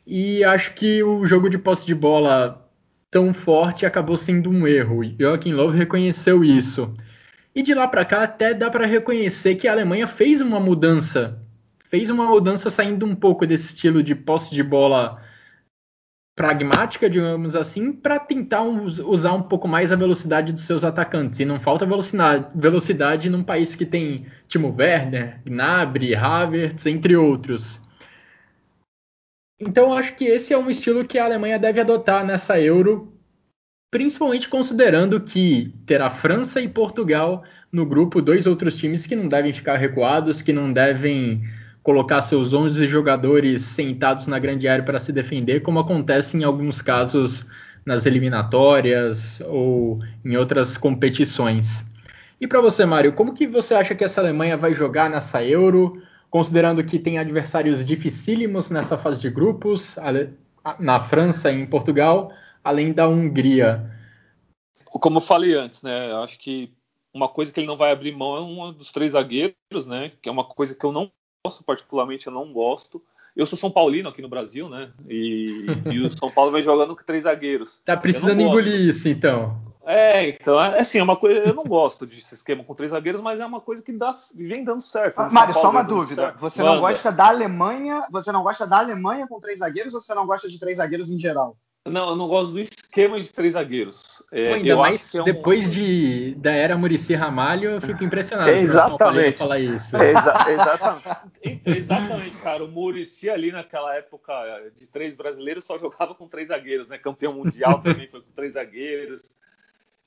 E acho que o jogo de posse de bola tão forte acabou sendo um erro. Joachim Löw reconheceu isso. E de lá para cá até dá para reconhecer que a Alemanha fez uma mudança, fez uma mudança saindo um pouco desse estilo de posse de bola pragmática, digamos assim, para tentar usar um pouco mais a velocidade dos seus atacantes. E não falta velocidade, velocidade num país que tem Timo Werner, Gnabry, Havertz, entre outros. Então acho que esse é um estilo que a Alemanha deve adotar nessa Euro principalmente considerando que terá França e Portugal no grupo, dois outros times que não devem ficar recuados, que não devem colocar seus 11 jogadores sentados na grande área para se defender, como acontece em alguns casos nas eliminatórias ou em outras competições. E para você, Mário, como que você acha que essa Alemanha vai jogar nessa Euro, considerando que tem adversários dificílimos nessa fase de grupos, na França e em Portugal, além da Hungria. Como eu falei antes, né? Acho que uma coisa que ele não vai abrir mão é um dos três zagueiros, né? Que é uma coisa que eu não gosto, particularmente eu não gosto. Eu sou São Paulino aqui no Brasil, né? E, e o São Paulo vem jogando com três zagueiros. Tá precisando engolir isso, então. É, então, é assim, é uma coisa. Eu não gosto desse esquema com três zagueiros, mas é uma coisa que dá, vem dando certo. Ah, Mário, só uma dúvida. Certo. Você Manda. não gosta da Alemanha? Você não gosta da Alemanha com três zagueiros ou você não gosta de três zagueiros em geral? Não, eu não gosto do esquema de três zagueiros. É, ainda mais é um... depois de, da era Murici Ramalho, eu fico impressionado. exatamente. Falar isso. Exa exatamente. exatamente, cara. O Murici ali naquela época de três brasileiros só jogava com três zagueiros, né? Campeão mundial também foi com três zagueiros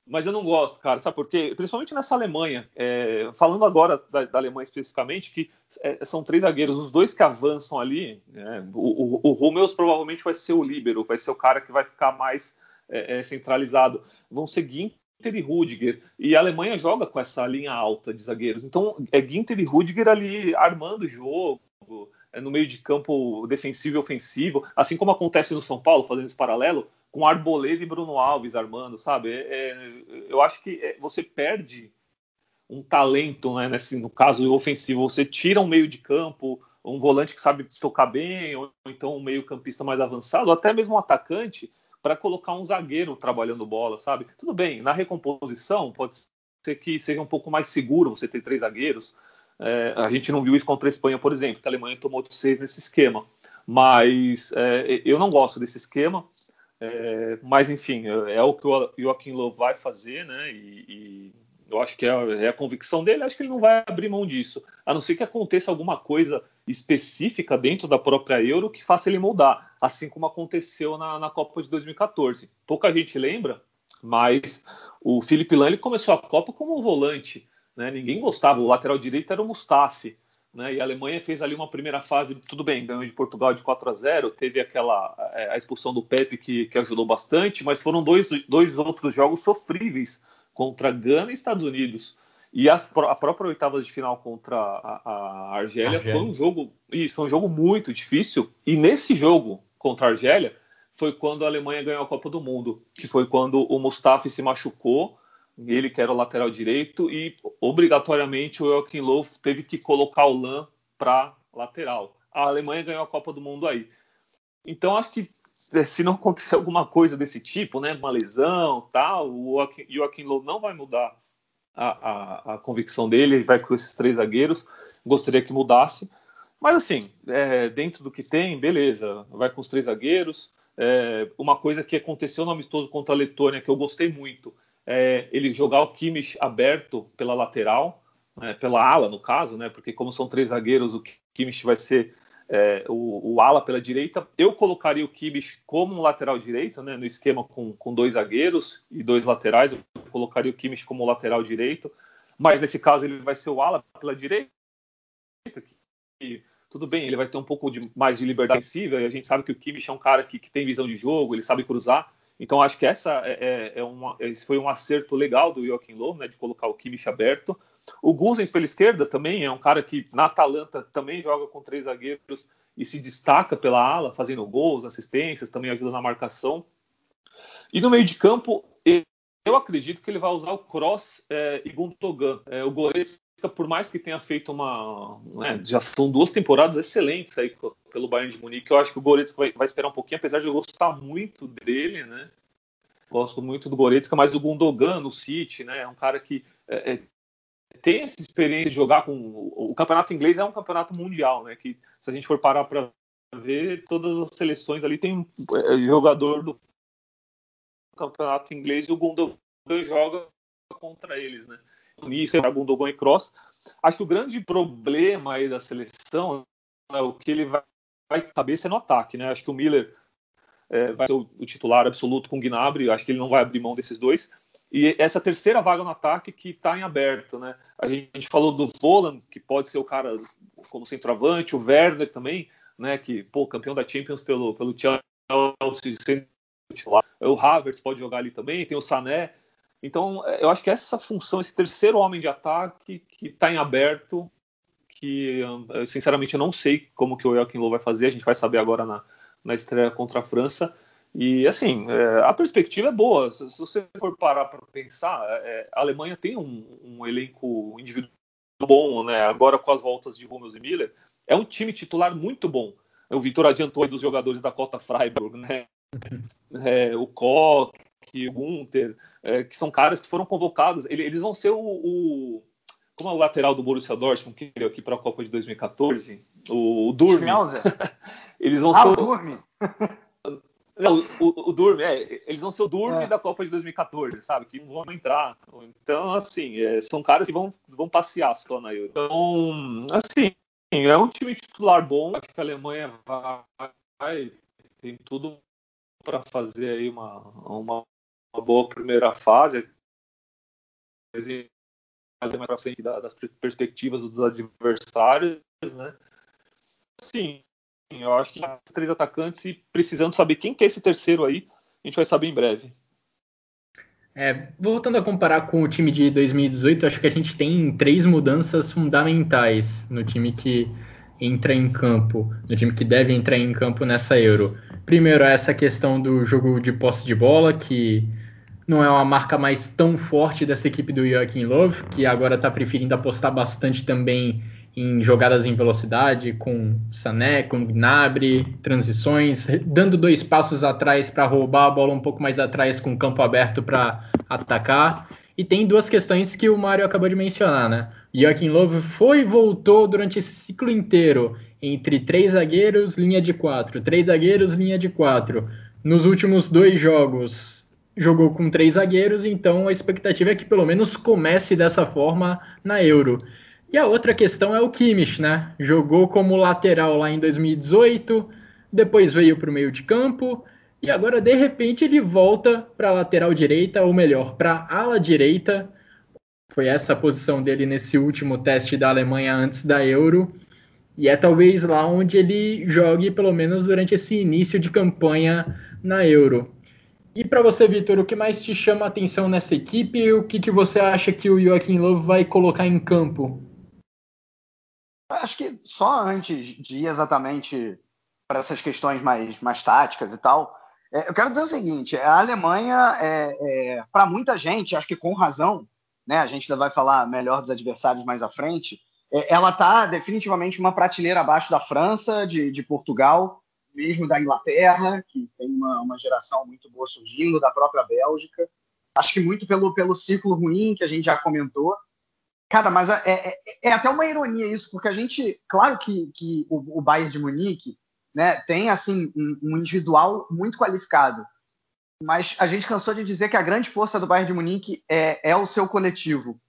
mas eu não gosto, cara, sabe por quê? Principalmente nessa Alemanha, é, falando agora da, da, Alemanha especificamente, que é, são três zagueiros, os dois que avançam ali, né, o, o, o provavelmente vai ser o líbero, vai ser o cara que vai ficar mais é, é centralizado, vão ser Ginter e Rudiger, e a Alemanha joga com essa linha alta de zagueiros, então é Ginter e Rudiger ali armando o jogo, é, no meio de campo defensivo e ofensivo, assim como acontece no São Paulo, fazendo esse paralelo, com Arboleda e Bruno Alves armando, sabe? É, é, eu acho que é, você perde um talento, né, nesse, no caso ofensivo. Você tira um meio de campo, um volante que sabe tocar bem, ou então um meio campista mais avançado, até mesmo um atacante, para colocar um zagueiro trabalhando bola, sabe? Tudo bem, na recomposição pode ser que seja um pouco mais seguro você ter três zagueiros. É, a gente não viu isso contra a Espanha, por exemplo, que a Alemanha tomou seis nesse esquema. Mas eu não gosto desse esquema. É, mas enfim, é, é o que o Joaquim Low vai fazer, né? E, e eu acho que é, é, a convicção dele. Acho que ele não vai abrir mão disso, a não ser que aconteça alguma coisa específica dentro da própria Euro que faça ele mudar, assim como aconteceu na, na Copa de 2014. Pouca gente lembra, mas o Felipe Lan começou a Copa como um volante, né? Ninguém gostava. O lateral direito era o Mustafi. Né? E a Alemanha fez ali uma primeira fase, tudo bem, ganhou de Portugal de 4 a 0, teve aquela é, a expulsão do Pepe que, que ajudou bastante, mas foram dois, dois outros jogos sofríveis contra Gana e Estados Unidos. E as, a própria oitava de final contra a, a Argélia, Argélia, foi um jogo, isso, foi um jogo muito difícil. E nesse jogo contra a Argélia foi quando a Alemanha ganhou a Copa do Mundo, que foi quando o Mustafi se machucou ele que era o lateral direito, e obrigatoriamente o Joaquim Low teve que colocar o Lan para lateral. A Alemanha ganhou a Copa do Mundo aí. Então acho que é, se não acontecer alguma coisa desse tipo, né, uma lesão, tal, o Joaquim Low não vai mudar a, a, a, convicção dele, ele vai com esses três zagueiros. Gostaria que mudasse, mas assim, é, dentro do que tem, beleza, vai com os três zagueiros. É, uma coisa que aconteceu no amistoso contra a Letônia que eu gostei muito é ele jogar o Kimmich aberto pela lateral, né, pela ala no caso, né, porque como são três zagueiros, o Kimmich vai ser é, o, o, ala pela direita. Eu colocaria o Kimmich como um lateral direito, né, no esquema com, com, dois zagueiros e dois laterais. Eu colocaria o Kimmich como lateral direito, mas nesse caso ele vai ser o ala pela direita. Que, tudo bem, ele vai ter um pouco de, mais de liberdade ofensiva, e a gente sabe que o Kimmich é um cara que, que tem visão de jogo, ele sabe cruzar. Então acho que essa é, é, é uma, esse foi um acerto legal do Joachim Low, né, de colocar o Kimmich aberto. O Guzens pela esquerda também é um cara que na Atalanta também joga com três zagueiros e se destaca pela ala, fazendo gols, assistências, também ajuda na marcação. E no meio de campo, eu acredito que ele vai usar o Cross é, e Gundogan. É, o Goretzka, por mais que tenha feito uma... Né, já são duas temporadas excelentes aí pelo Bayern de Munique, eu acho que o Goretzka vai, vai esperar um pouquinho, apesar de eu gostar muito dele, né? Gosto muito do Goretzka, mas o Gundogan no City, né? É um cara que é, é tem essa experiência de jogar com o campeonato inglês é um campeonato mundial, né? Que se a gente for parar para ver todas as seleções ali tem é, jogador do campeonato inglês e o Gundogan joga contra eles, né? Nisso, é Gundogan e Cross. Acho que o grande problema aí da seleção, né, o que ele vai, vai cabeça é no ataque, né? Acho que o Miller é, vai ser o, o, titular absoluto com o Gnabry, acho que ele não vai abrir mão desses dois. E essa terceira vaga no ataque que está em aberto, né? A gente, a gente falou do Volan, que pode ser o cara como centroavante, o Werner também, né? Que, pô, campeão da Champions pelo, pelo Chelsea, o Havertz pode jogar ali também, tem o Sané. Então, eu acho que essa função, esse terceiro homem de ataque que está em aberto, que eu, sinceramente eu não sei como que o Joaquim Low vai fazer, a gente vai saber agora na, na estreia contra a França. E assim, é, a perspectiva é boa. Se, se você for parar para pensar, é, a Alemanha tem um, um, elenco individual bom, né? Agora com as voltas de Hummels e Miller, é um time titular muito bom. O Vitor adiantou aí dos jogadores da Cota Freiburg, né? É, o Koch, o Gunter, é, que são caras que foram convocados. Eles vão ser o, o como é o lateral do Borussia Dortmund que veio aqui para a Copa de 2014, o, o. Eles vão ah, ser o Durmi. Não, o, o Durme, é, eles vão ser o Durme é. da Copa de 2014, sabe? Que não vão entrar. Então, assim, é, são caras que vão, vão passear só na Euro. Então, assim, é um time titular bom. Acho que a Alemanha vai, vai tem tudo para fazer aí uma, uma, uma, boa primeira fase. Mais para frente das perspectivas dos adversários, né? Sim, eu acho que os três atacantes e precisando saber quem que é esse terceiro aí, a gente vai saber em breve. É, voltando a comparar com o time de 2018, acho que a gente tem três mudanças fundamentais no time que entra em campo, no time que deve entrar em campo nessa Euro. Primeiro, essa questão do jogo de posse de bola, que não é uma marca mais tão forte dessa equipe do Joaquim Love, que agora está preferindo apostar bastante também em jogadas em velocidade, com Sané, com Gnabry, transições, dando dois passos atrás para roubar a bola um pouco mais atrás com o campo aberto para atacar. E tem duas questões que o Mário acabou de mencionar, né? Joaquim Love foi e voltou durante esse ciclo inteiro entre três zagueiros, linha de quatro, três zagueiros, linha de quatro. Nos últimos dois jogos jogou com três zagueiros, então a expectativa é que pelo menos comece dessa forma na Euro. E a outra questão é o Kimmich, né? Jogou como lateral lá em 2018, depois veio para o meio de campo e agora de repente ele volta para a lateral direita, ou melhor, para a ala direita. Foi essa a posição dele nesse último teste da Alemanha antes da Euro. E é talvez lá onde ele jogue, pelo menos durante esse início de campanha na Euro. E para você, Vitor, o que mais te chama a atenção nessa equipe? O que, que você acha que o Joaquim Lowe vai colocar em campo Acho que só antes de ir exatamente para essas questões mais, mais táticas e tal, eu quero dizer o seguinte: a Alemanha, é, é, para muita gente, acho que com razão, né, a gente ainda vai falar melhor dos adversários mais à frente, é, ela está definitivamente uma prateleira abaixo da França, de, de Portugal, mesmo da Inglaterra, que tem uma, uma, geração muito boa surgindo, da própria Bélgica. Acho que muito pelo, pelo ciclo ruim que a gente já comentou. Cara, mas é, é, é até uma ironia isso, porque a gente, claro que, que o, o Bayern de Munique né, tem assim um, um, individual muito qualificado, mas a gente cansou de dizer que a grande força do Bayern de Munique é, é o seu coletivo.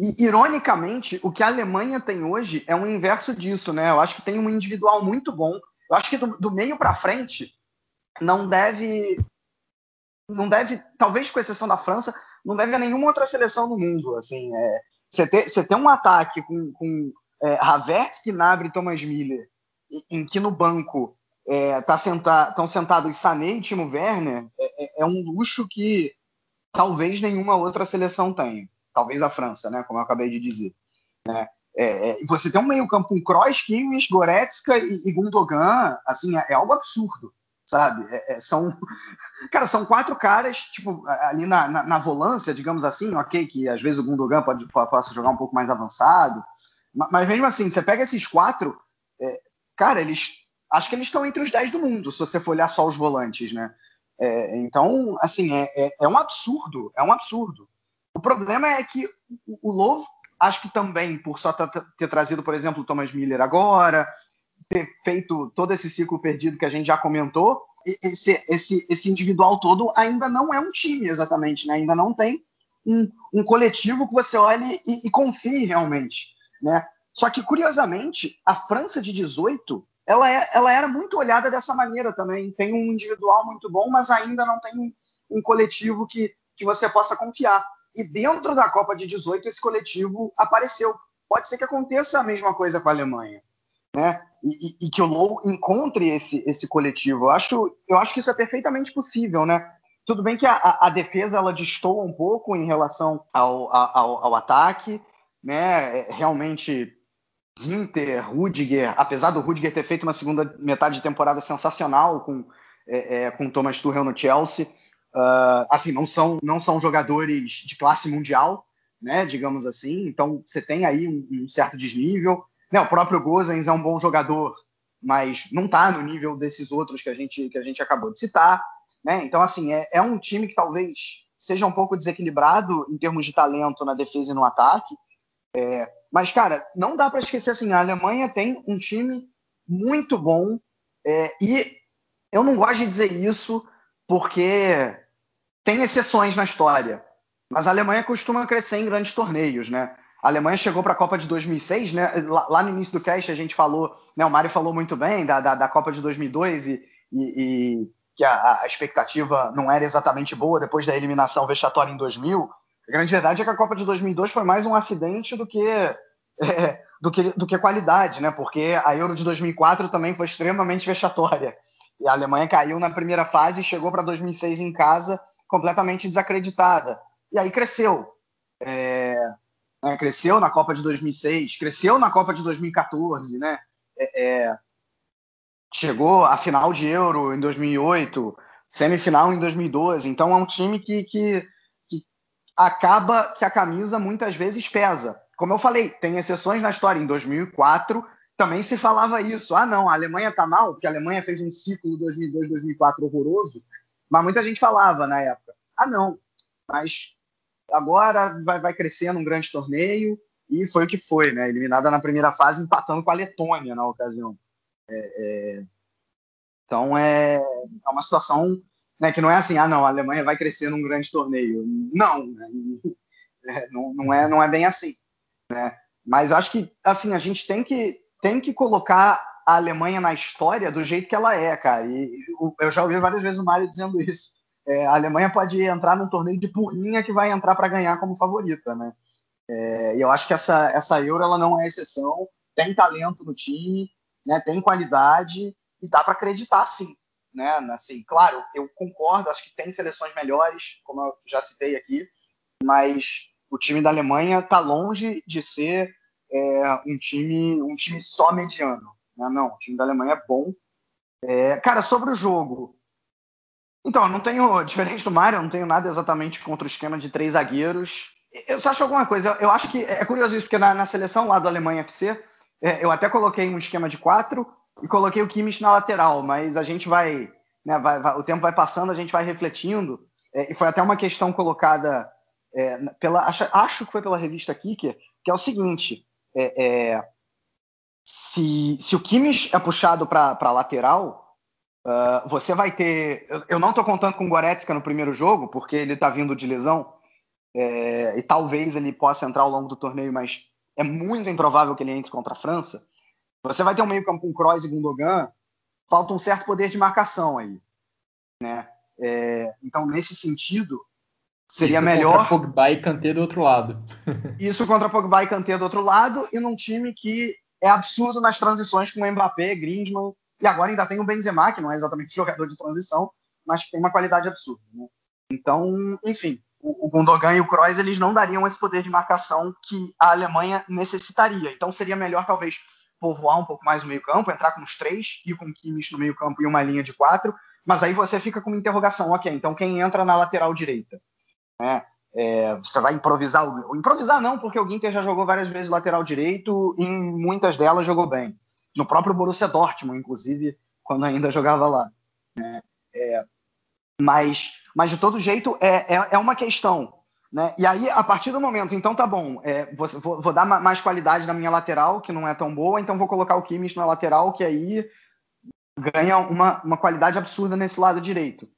E, ironicamente, o que a Alemanha tem hoje é um inverso disso, né? Eu acho que tem um individual muito bom. Eu acho que do, do meio para frente não deve, não deve, talvez com exceção da França, não deve a nenhuma outra seleção no mundo. Assim, é, você você ter um ataque com, com é, Havertz, Gnabry Thomas Miller, em que no banco é, tá senta, estão sentados Sané e Timo Werner, é, é, é, um luxo que talvez nenhuma outra seleção tenha. Talvez a França, né, como eu acabei de dizer. Né? É, é, você tem um meio campo com Kroos, Kimmich, Goretzka e, e Gundogan, assim, é, é algo absurdo, sabe? É, são, cara, são quatro caras, tipo, ali na, na, na, volância, digamos assim, ok, que às vezes o Gundogan pode, possa jogar um pouco mais avançado, mas mesmo assim, você pega esses quatro, é, cara, eles, acho que eles estão entre os dez do mundo, se você for olhar só os volantes, né? então, assim, é, é, um absurdo, é um absurdo. O problema é que o, o Acho que também, por só ter trazido, por exemplo, o Thomas Miller agora, ter feito todo esse ciclo perdido que a gente já comentou, esse, esse, esse individual todo ainda não é um time exatamente, né? ainda não tem um, um coletivo que você olhe e, e, confie realmente. Né? Só que, curiosamente, a França de 18 ela, é, ela era muito olhada dessa maneira também. Tem um individual muito bom, mas ainda não tem um, coletivo que, que você possa confiar. E dentro da Copa de 18 esse coletivo apareceu. Pode ser que aconteça a mesma coisa com a Alemanha, né? E, e, e que o Low encontre esse, esse coletivo. Eu acho, eu acho que isso é perfeitamente possível, né? Tudo bem que a, a defesa ela destoa um pouco em relação ao, ao, ao ataque, né? É, realmente Ginter, Rudiger, apesar do Rudiger ter feito uma segunda metade de temporada sensacional com, é, é, com Thomas Tuchel no Chelsea, Uh, assim, não são, não são jogadores de classe mundial, né, digamos assim. Então, você tem aí um, um certo desnível. Né, o próprio Gozens é um bom jogador, mas não está no nível desses outros que a gente, que a gente acabou de citar. Né? Então, assim, é, é um time que talvez seja um pouco desequilibrado em termos de talento na defesa e no ataque. É, mas, cara, não dá para esquecer assim, a Alemanha tem um time muito bom é, e eu não gosto de dizer isso porque tem exceções na história. Mas a Alemanha costuma crescer em grandes torneios, né? A Alemanha chegou para a Copa de 2006, né? Lá, no início do cast a gente falou, né? O Mário falou muito bem da, da, da Copa de 2002 e, e, e que a, a, expectativa não era exatamente boa depois da eliminação vexatória em 2000. A grande verdade é que a Copa de 2002 foi mais um acidente do que, é, do que, do que qualidade, né? Porque a Euro de 2004 também foi extremamente vexatória. E a Alemanha caiu na primeira fase e chegou para 2006 em casa completamente desacreditada. E aí cresceu. É, né, cresceu na Copa de 2006, cresceu na Copa de 2014, né? É, é, chegou à final de Euro em 2008, semifinal em 2012. Então é um time que, que, que acaba que a camisa muitas vezes pesa. Como eu falei, tem exceções na história. Em 2004 também se falava isso. Ah, não, a Alemanha está mal, porque a Alemanha fez um ciclo 2002-2004 horroroso, mas muita gente falava na época. Ah, não, mas agora vai, vai crescendo um grande torneio, e foi o que foi, né? Eliminada na primeira fase, empatando com a Letônia na ocasião. É, é... Então é, é uma situação né, que não é assim, ah, não, a Alemanha vai crescer num grande torneio. Não, né? é, não, não, é, não é bem assim. Né? Mas acho que assim a gente tem que tem que colocar a Alemanha na história do jeito que ela é, cara. E eu já ouvi várias vezes o Mário dizendo isso. É, a Alemanha pode entrar num torneio de porrinha que vai entrar para ganhar como favorita, né? É, e eu acho que essa, essa Euro ela não é exceção. Tem talento no time, né? Tem qualidade e dá para acreditar, sim. Né? Assim, claro, eu concordo. Acho que tem seleções melhores, como eu já citei aqui, mas o time da Alemanha está longe de ser é, um time um time só mediano. Né? Não, o time da Alemanha é bom. É, cara, sobre o jogo. Então, eu não tenho, diferente do Mário, eu não tenho nada exatamente contra o esquema de três zagueiros. Eu só acho alguma coisa. Eu, acho que é curioso isso, porque na, na seleção lá do Alemanha FC, é, eu até coloquei um esquema de quatro e coloquei o Kimmich na lateral, mas a gente vai, né, vai, vai o tempo vai passando, a gente vai refletindo. É, e foi até uma questão colocada é, pela, acho, acho, que foi pela revista Kicker, que é o seguinte: é, é, se, se o Kimmich é puxado para lateral, uh, você vai ter. Eu, eu não estou contando com o Goretzka no primeiro jogo, porque ele está vindo de lesão, é, e talvez ele possa entrar ao longo do torneio, mas é muito improvável que ele entre contra a França. Você vai ter um meio-campo com Kroos e Gundogan, falta um certo poder de marcação aí. Né? É, então, nesse sentido, seria isso melhor. Contra Pogba e Kanté do outro lado. isso contra Pogba e Kanté do outro lado, e num time que é absurdo nas transições com o Mbappé, Griezmann, e agora ainda tem o Benzema, que não é exatamente jogador de transição, mas que tem uma qualidade absurda. Né? Então, enfim, o, o Gundogan e o Kroos eles não dariam esse poder de marcação que a Alemanha necessitaria. Então seria melhor talvez povoar um pouco mais o meio campo, entrar com os três e com o Kimmich no meio campo e uma linha de quatro, mas aí você fica com uma interrogação, ok, então quem entra na lateral direita? É, é, você vai improvisar? Improvisar não, porque o Ginter já jogou várias vezes lateral direito e em muitas delas jogou bem. No próprio Borussia Dortmund, inclusive, quando ainda jogava lá. Né? É, mas, mas de todo jeito é, é, é, uma questão. Né? E aí, a partir do momento, então tá bom, é, vou, vou, dar mais qualidade na minha lateral, que não é tão boa, então vou colocar o Kimmich na lateral, que aí ganha uma, uma qualidade absurda nesse lado direito.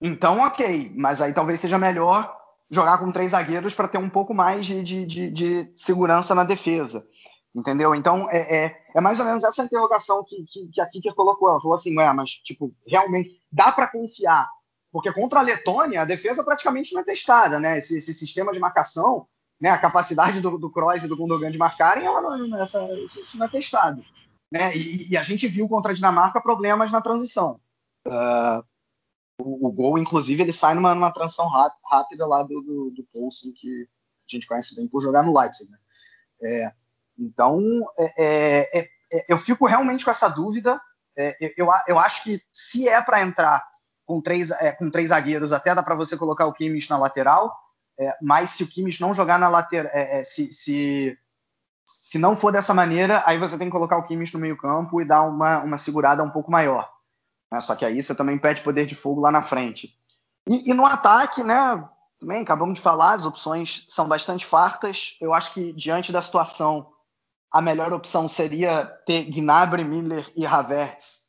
Então, ok, mas aí talvez seja melhor jogar com três zagueiros para ter um pouco mais de, de, de, de, segurança na defesa. Entendeu? Então, é, é, é, mais ou menos essa interrogação que, que, que a Kicker colocou. Ela falou assim, ué, mas, tipo, realmente dá para confiar porque contra a Letônia, a defesa praticamente não é testada, né? Esse, esse sistema de marcação, né? a capacidade do, do Kroos e do Gundogan de marcarem, ela não, essa, isso não é testado. Né? E, e, a gente viu contra a Dinamarca problemas na transição. Uh, o, o, gol, inclusive, ele sai numa, numa transição rápida lá do, do, do Poulsen, que a gente conhece bem por jogar no Leipzig. Né? É, então, é, é, é, é eu fico realmente com essa dúvida. É, eu, eu acho que se é para entrar com três, é, com três zagueiros, até dá para você colocar o Kimmich na lateral, é, mas se o Kimmich não jogar na lateral, é, é, se, se, se não for dessa maneira, aí você tem que colocar o Kimmich no meio campo e dar uma, uma segurada um pouco maior. Né? Só que aí você também pede poder de fogo lá na frente. E, e no ataque, né, também acabamos de falar, as opções são bastante fartas. Eu acho que diante da situação, a melhor opção seria ter Gnabry, Miller e Havertz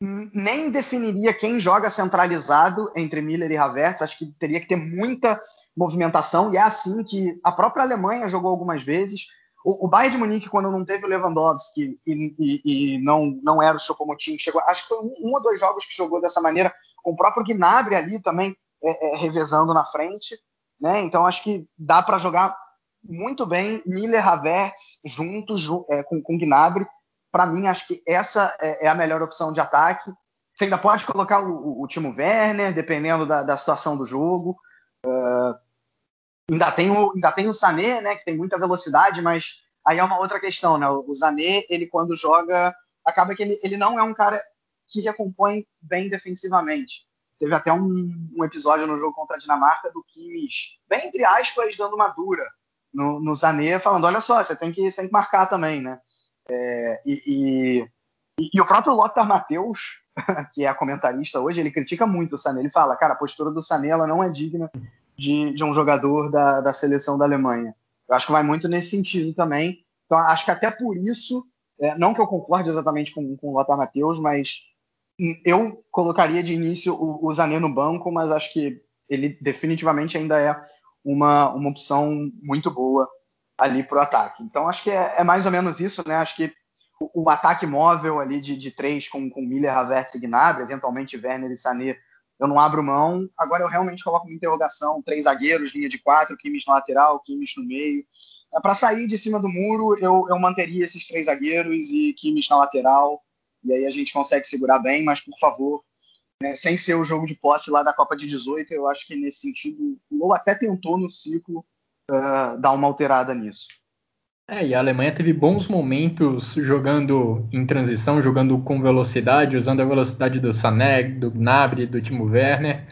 nem definiria quem joga centralizado entre Miller e Havertz. Acho que teria que ter muita movimentação, e é assim que a própria Alemanha jogou algumas vezes. O, o Bayern de Munique, quando não teve o Lewandowski e, e, e não, não era o Chocomotinho, chegou, acho que foi um, um, ou dois jogos que jogou dessa maneira, com o próprio Gnabry ali também é, é, revezando na frente. Né? Então acho que dá para jogar muito bem Miller Havertz juntos é, com, com Gnabry para mim, acho que essa é, é, a melhor opção de ataque. Você ainda pode colocar o, o, Timo Werner, dependendo da, da situação do jogo. Uh, ainda, tem o, ainda tem o Sané, né, que tem muita velocidade, mas aí é uma outra questão. Né? O Sané, ele quando joga, acaba que ele, ele não é um cara que recompõe bem defensivamente. Teve até um, um episódio no jogo contra a Dinamarca do Kimmich, bem entre aspas, dando uma dura no, no Sané, falando: olha só, você tem que, você tem que marcar também, né? É, e, e, e, o próprio Lothar Matheus, que é a comentarista hoje, ele critica muito o Sané. Ele fala, cara, a postura do Sané ela não é digna de, de um jogador da, da seleção da Alemanha. Eu acho que vai muito nesse sentido também. Então, acho que até por isso, é, não que eu concorde exatamente com, com o Lothar Matheus, mas eu colocaria de início o, o no banco, mas acho que ele definitivamente ainda é uma, uma opção muito boa ali para o ataque. Então acho que é, é, mais ou menos isso, né? Acho que o, o ataque móvel ali de, de três com, com Miller, Havertz e Gnabry, eventualmente Werner e Sané, eu não abro mão. Agora eu realmente coloco uma interrogação, três zagueiros, linha de quatro, Kimmich na lateral, Kimmich no meio. É, para sair de cima do muro, eu, eu manteria esses três zagueiros e Kimmich na lateral, e aí a gente consegue segurar bem, mas por favor, né, sem ser o jogo de posse lá da Copa de 18, eu acho que nesse sentido, o Lou até tentou no ciclo, uh, dar uma alterada nisso. É, e a Alemanha teve bons momentos jogando em transição, jogando com velocidade, usando a velocidade do Sané, do Gnabry, do Timo Werner.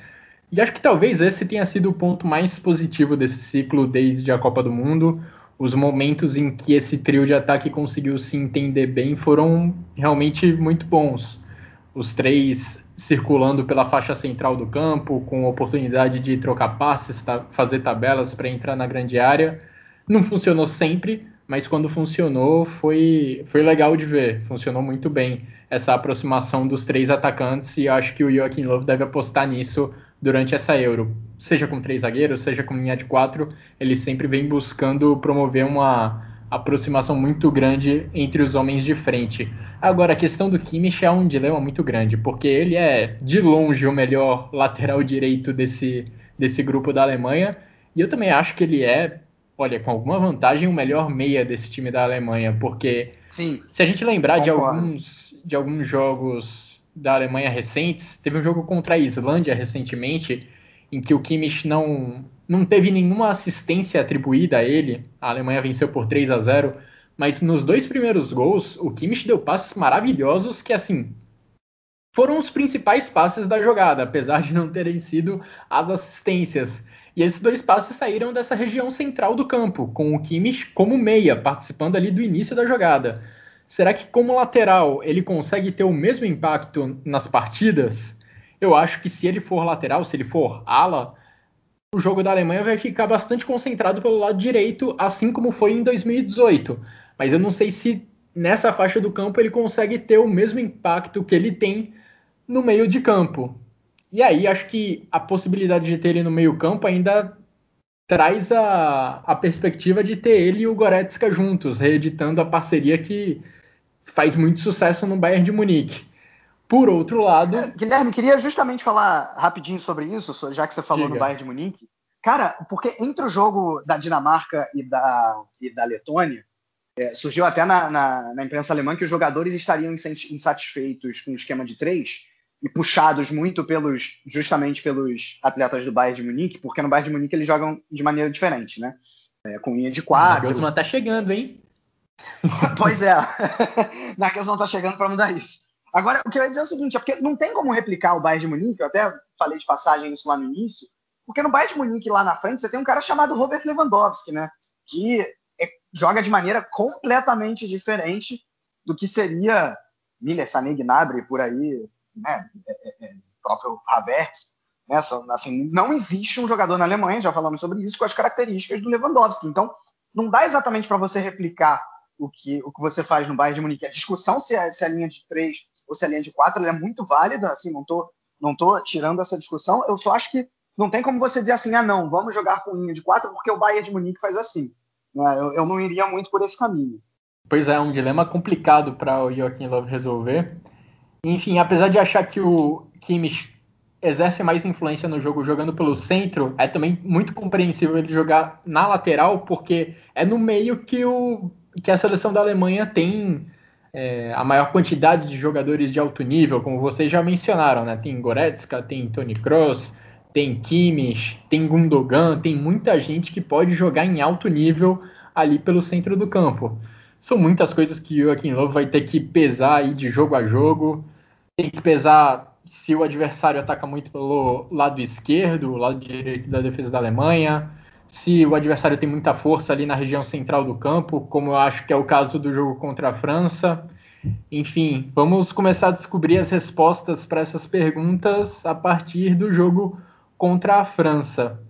E acho que talvez esse tenha sido o ponto mais positivo desse ciclo desde a Copa do Mundo. Os momentos em que esse trio de ataque conseguiu se entender bem foram realmente muito bons. Os três circulando pela faixa central do campo, com oportunidade de trocar passes, fazer tabelas para entrar na grande área. Não funcionou sempre, mas quando funcionou foi, foi legal de ver, funcionou muito bem essa aproximação dos três atacantes e acho que o Joaquim Love deve apostar nisso durante essa Euro. Seja com três zagueiros, seja com linha de quatro, ele sempre vem buscando promover uma aproximação muito grande entre os homens de frente. Agora, a questão do Kimmich é um dilema muito grande, porque ele é de longe o melhor lateral direito desse, desse grupo da Alemanha, e eu também acho que ele é olha, com alguma vantagem, o melhor meia desse time da Alemanha, porque Sim, se a gente lembrar de alguns, de alguns jogos da Alemanha recentes, teve um jogo contra a Islândia recentemente, em que o Kimmich não, não teve nenhuma assistência atribuída a ele, a Alemanha venceu por 3 a 0 mas nos dois primeiros gols, o Kimmich deu passes maravilhosos que, assim, foram os principais passes da jogada, apesar de não terem sido as assistências. E esses dois passes saíram dessa região central do campo, com o Kimmich como meia, participando ali do início da jogada. Será que como lateral ele consegue ter o mesmo impacto nas partidas? Eu acho que se ele for lateral, se ele for ala, o jogo da Alemanha vai ficar bastante concentrado pelo lado direito, assim como foi em 2018. Mas eu não sei se nessa faixa do campo ele consegue ter o mesmo impacto que ele tem no meio de campo. E aí acho que a possibilidade de ter ele no meio-campo ainda traz a, a perspectiva de ter ele e o Goretzka juntos, reeditando a parceria que faz muito sucesso no Bayern de Munique. Por outro lado. É, Guilherme, queria justamente falar rapidinho sobre isso, já que você falou Diga. no Bayern de Munique. Cara, porque entre o jogo da Dinamarca e da, e da Letônia, é, surgiu até na, na, na, imprensa alemã que os jogadores estariam insatisfeitos com o esquema de três e puxados muito pelos justamente pelos atletas do Bayern de Munique, porque no Bayern de Munique eles jogam de maneira diferente, né? É, com linha de quatro. O Nagelsmann tá chegando, hein? pois é. Nagelsmann tá chegando para mudar isso. Agora, o que eu ia dizer é o seguinte, é porque não tem como replicar o Bayern de Munique, eu até falei de passagem isso lá no início, porque no Bayern de Munique lá na frente você tem um cara chamado Robert Lewandowski, né? Que é, joga de maneira completamente diferente do que seria Miller, Sané, Gnabry, por aí, né, é, é, é, próprio Havertz, né, assim, não existe um jogador na Alemanha, já falamos sobre isso, com as características do Lewandowski. Então, não dá exatamente para você replicar o que, o que você faz no Bayern de Munique. A discussão se é, se a linha de três ou se a linha de quatro é muito válida, assim, não tô, não tô tirando essa discussão, eu só acho que não tem como você dizer assim, ah, não, vamos jogar com linha de quatro porque o Bayern de Munique faz assim. Né? Eu, eu não iria muito por esse caminho. Pois é, é um dilema complicado para o Joaquim Love resolver. Enfim, apesar de achar que o Kimmich exerce mais influência no jogo jogando pelo centro, é também muito compreensível ele jogar na lateral, porque é no meio que, o, que a seleção da Alemanha tem é, a maior quantidade de jogadores de alto nível, como vocês já mencionaram, né? Tem Goretzka, tem Tony Kroos, tem Kimmich, tem Gundogan, tem muita gente que pode jogar em alto nível ali pelo centro do campo são muitas coisas que o Joaquim Love vai ter que pesar aí de jogo a jogo. Tem que pesar se o adversário ataca muito pelo lado esquerdo, lado direito da defesa da Alemanha, se o adversário tem muita força ali na região central do campo, como eu acho que é o caso do jogo contra a França. Enfim, vamos começar a descobrir as respostas para essas perguntas a partir do jogo contra a França.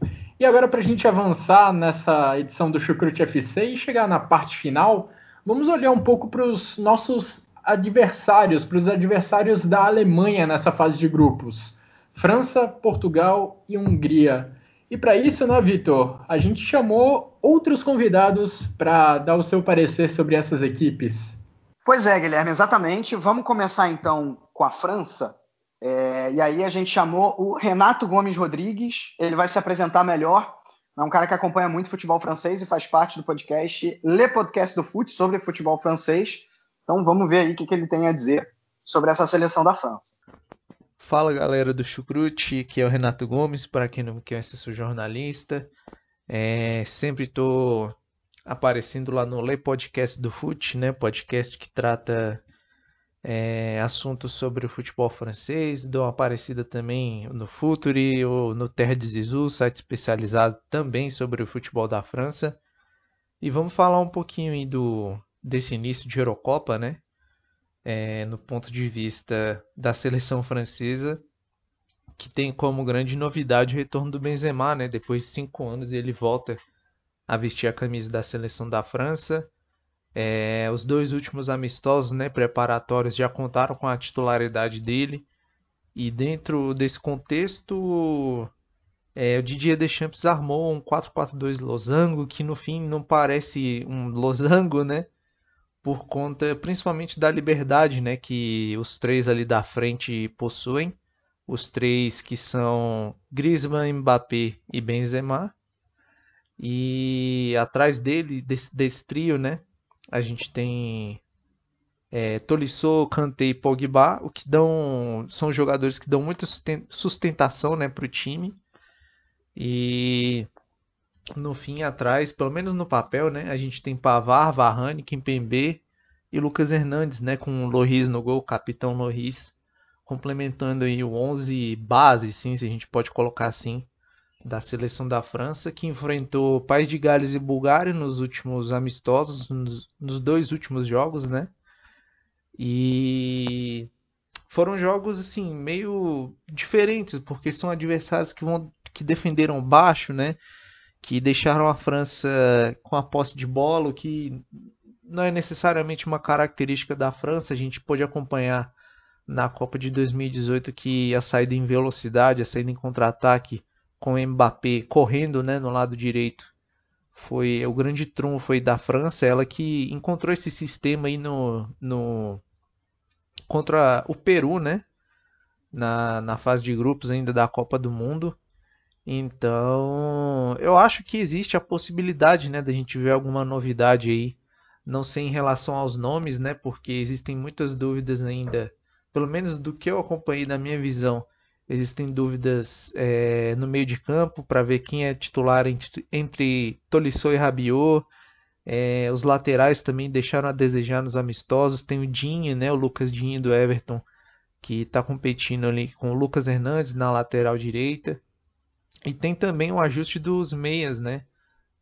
E agora, para a gente avançar nessa edição do Chucrute FC e chegar na parte final, Vamos olhar um pouco para os nossos adversários, para os adversários da Alemanha nessa fase de grupos: França, Portugal e Hungria. E para isso, né, Vitor, a gente chamou outros convidados para dar o seu parecer sobre essas equipes. Pois é, Guilherme, exatamente. Vamos começar então com a França. É, e aí a gente chamou o Renato Gomes Rodrigues. Ele vai se apresentar melhor é um cara que acompanha muito futebol francês e faz parte do podcast Le Podcast do Fute sobre futebol francês. Então vamos ver aí o que, que ele tem a dizer sobre essa seleção da França. Fala galera do Chucrute, que é o Renato Gomes, para quem não me conhece, sou jornalista. É, sempre estou aparecendo lá no Le Podcast do Fute, né? Podcast que trata é, assuntos sobre o futebol francês, dou uma aparecida também no Futuri ou no Terra de Zizou, site especializado também sobre o futebol da França. E vamos falar um pouquinho do, desse início de Eurocopa, né? É, no ponto de vista da seleção francesa, que tem como grande novidade o retorno do Benzema, né? Depois de cinco anos ele volta a vestir a camisa da seleção da França. É, os dois últimos amistosos né, preparatórios já contaram com a titularidade dele. E dentro desse contexto, é, o Didier Deschamps armou um 4-4-2 losango, que no fim não parece um losango, né? Por conta principalmente da liberdade né, que os três ali da frente possuem. Os três que são Griezmann, Mbappé e Benzema. E atrás dele, desse, desse trio, né, a gente tem é, Tolisso, Kanté e Pogba, o que dão são jogadores que dão muita sustentação, né, para o time. E no fim atrás, pelo menos no papel, né, a gente tem Pavar, Varane, Kimpembe e Lucas Hernandes, né, com o Loris no gol, capitão Loris, complementando aí o 11 base, sim, se a gente pode colocar assim, da seleção da França, que enfrentou País de Gales e Bulgária nos últimos amistosos, nos, nos dois últimos jogos, né? E foram jogos assim meio diferentes, porque são adversários que vão que defenderam baixo, né? Que deixaram a França com a posse de bola, o que não é necessariamente uma característica da França. A gente pôde acompanhar na Copa de 2018 que a saída em velocidade, a saída em contra-ataque com o Mbappé correndo né, no lado direito. Foi o grande trunfo da França, ela que encontrou esse sistema aí no, no contra o Peru, né? Na, na fase de grupos ainda da Copa do Mundo. Então, eu acho que existe a possibilidade, né, da gente ver alguma novidade aí. Não sei em relação aos nomes, né, porque existem muitas dúvidas ainda, pelo menos do que eu acompanhei da minha visão Existem dúvidas é, no meio de campo para ver quem é titular entre, entre Tolisso e Rabiot. É, os laterais também deixaram a desejar nos amistosos. Tem o Dinho, né, o Lucas Dinho do Everton, que está competindo ali com o Lucas Hernandes na lateral direita. E tem também o ajuste dos meias, né?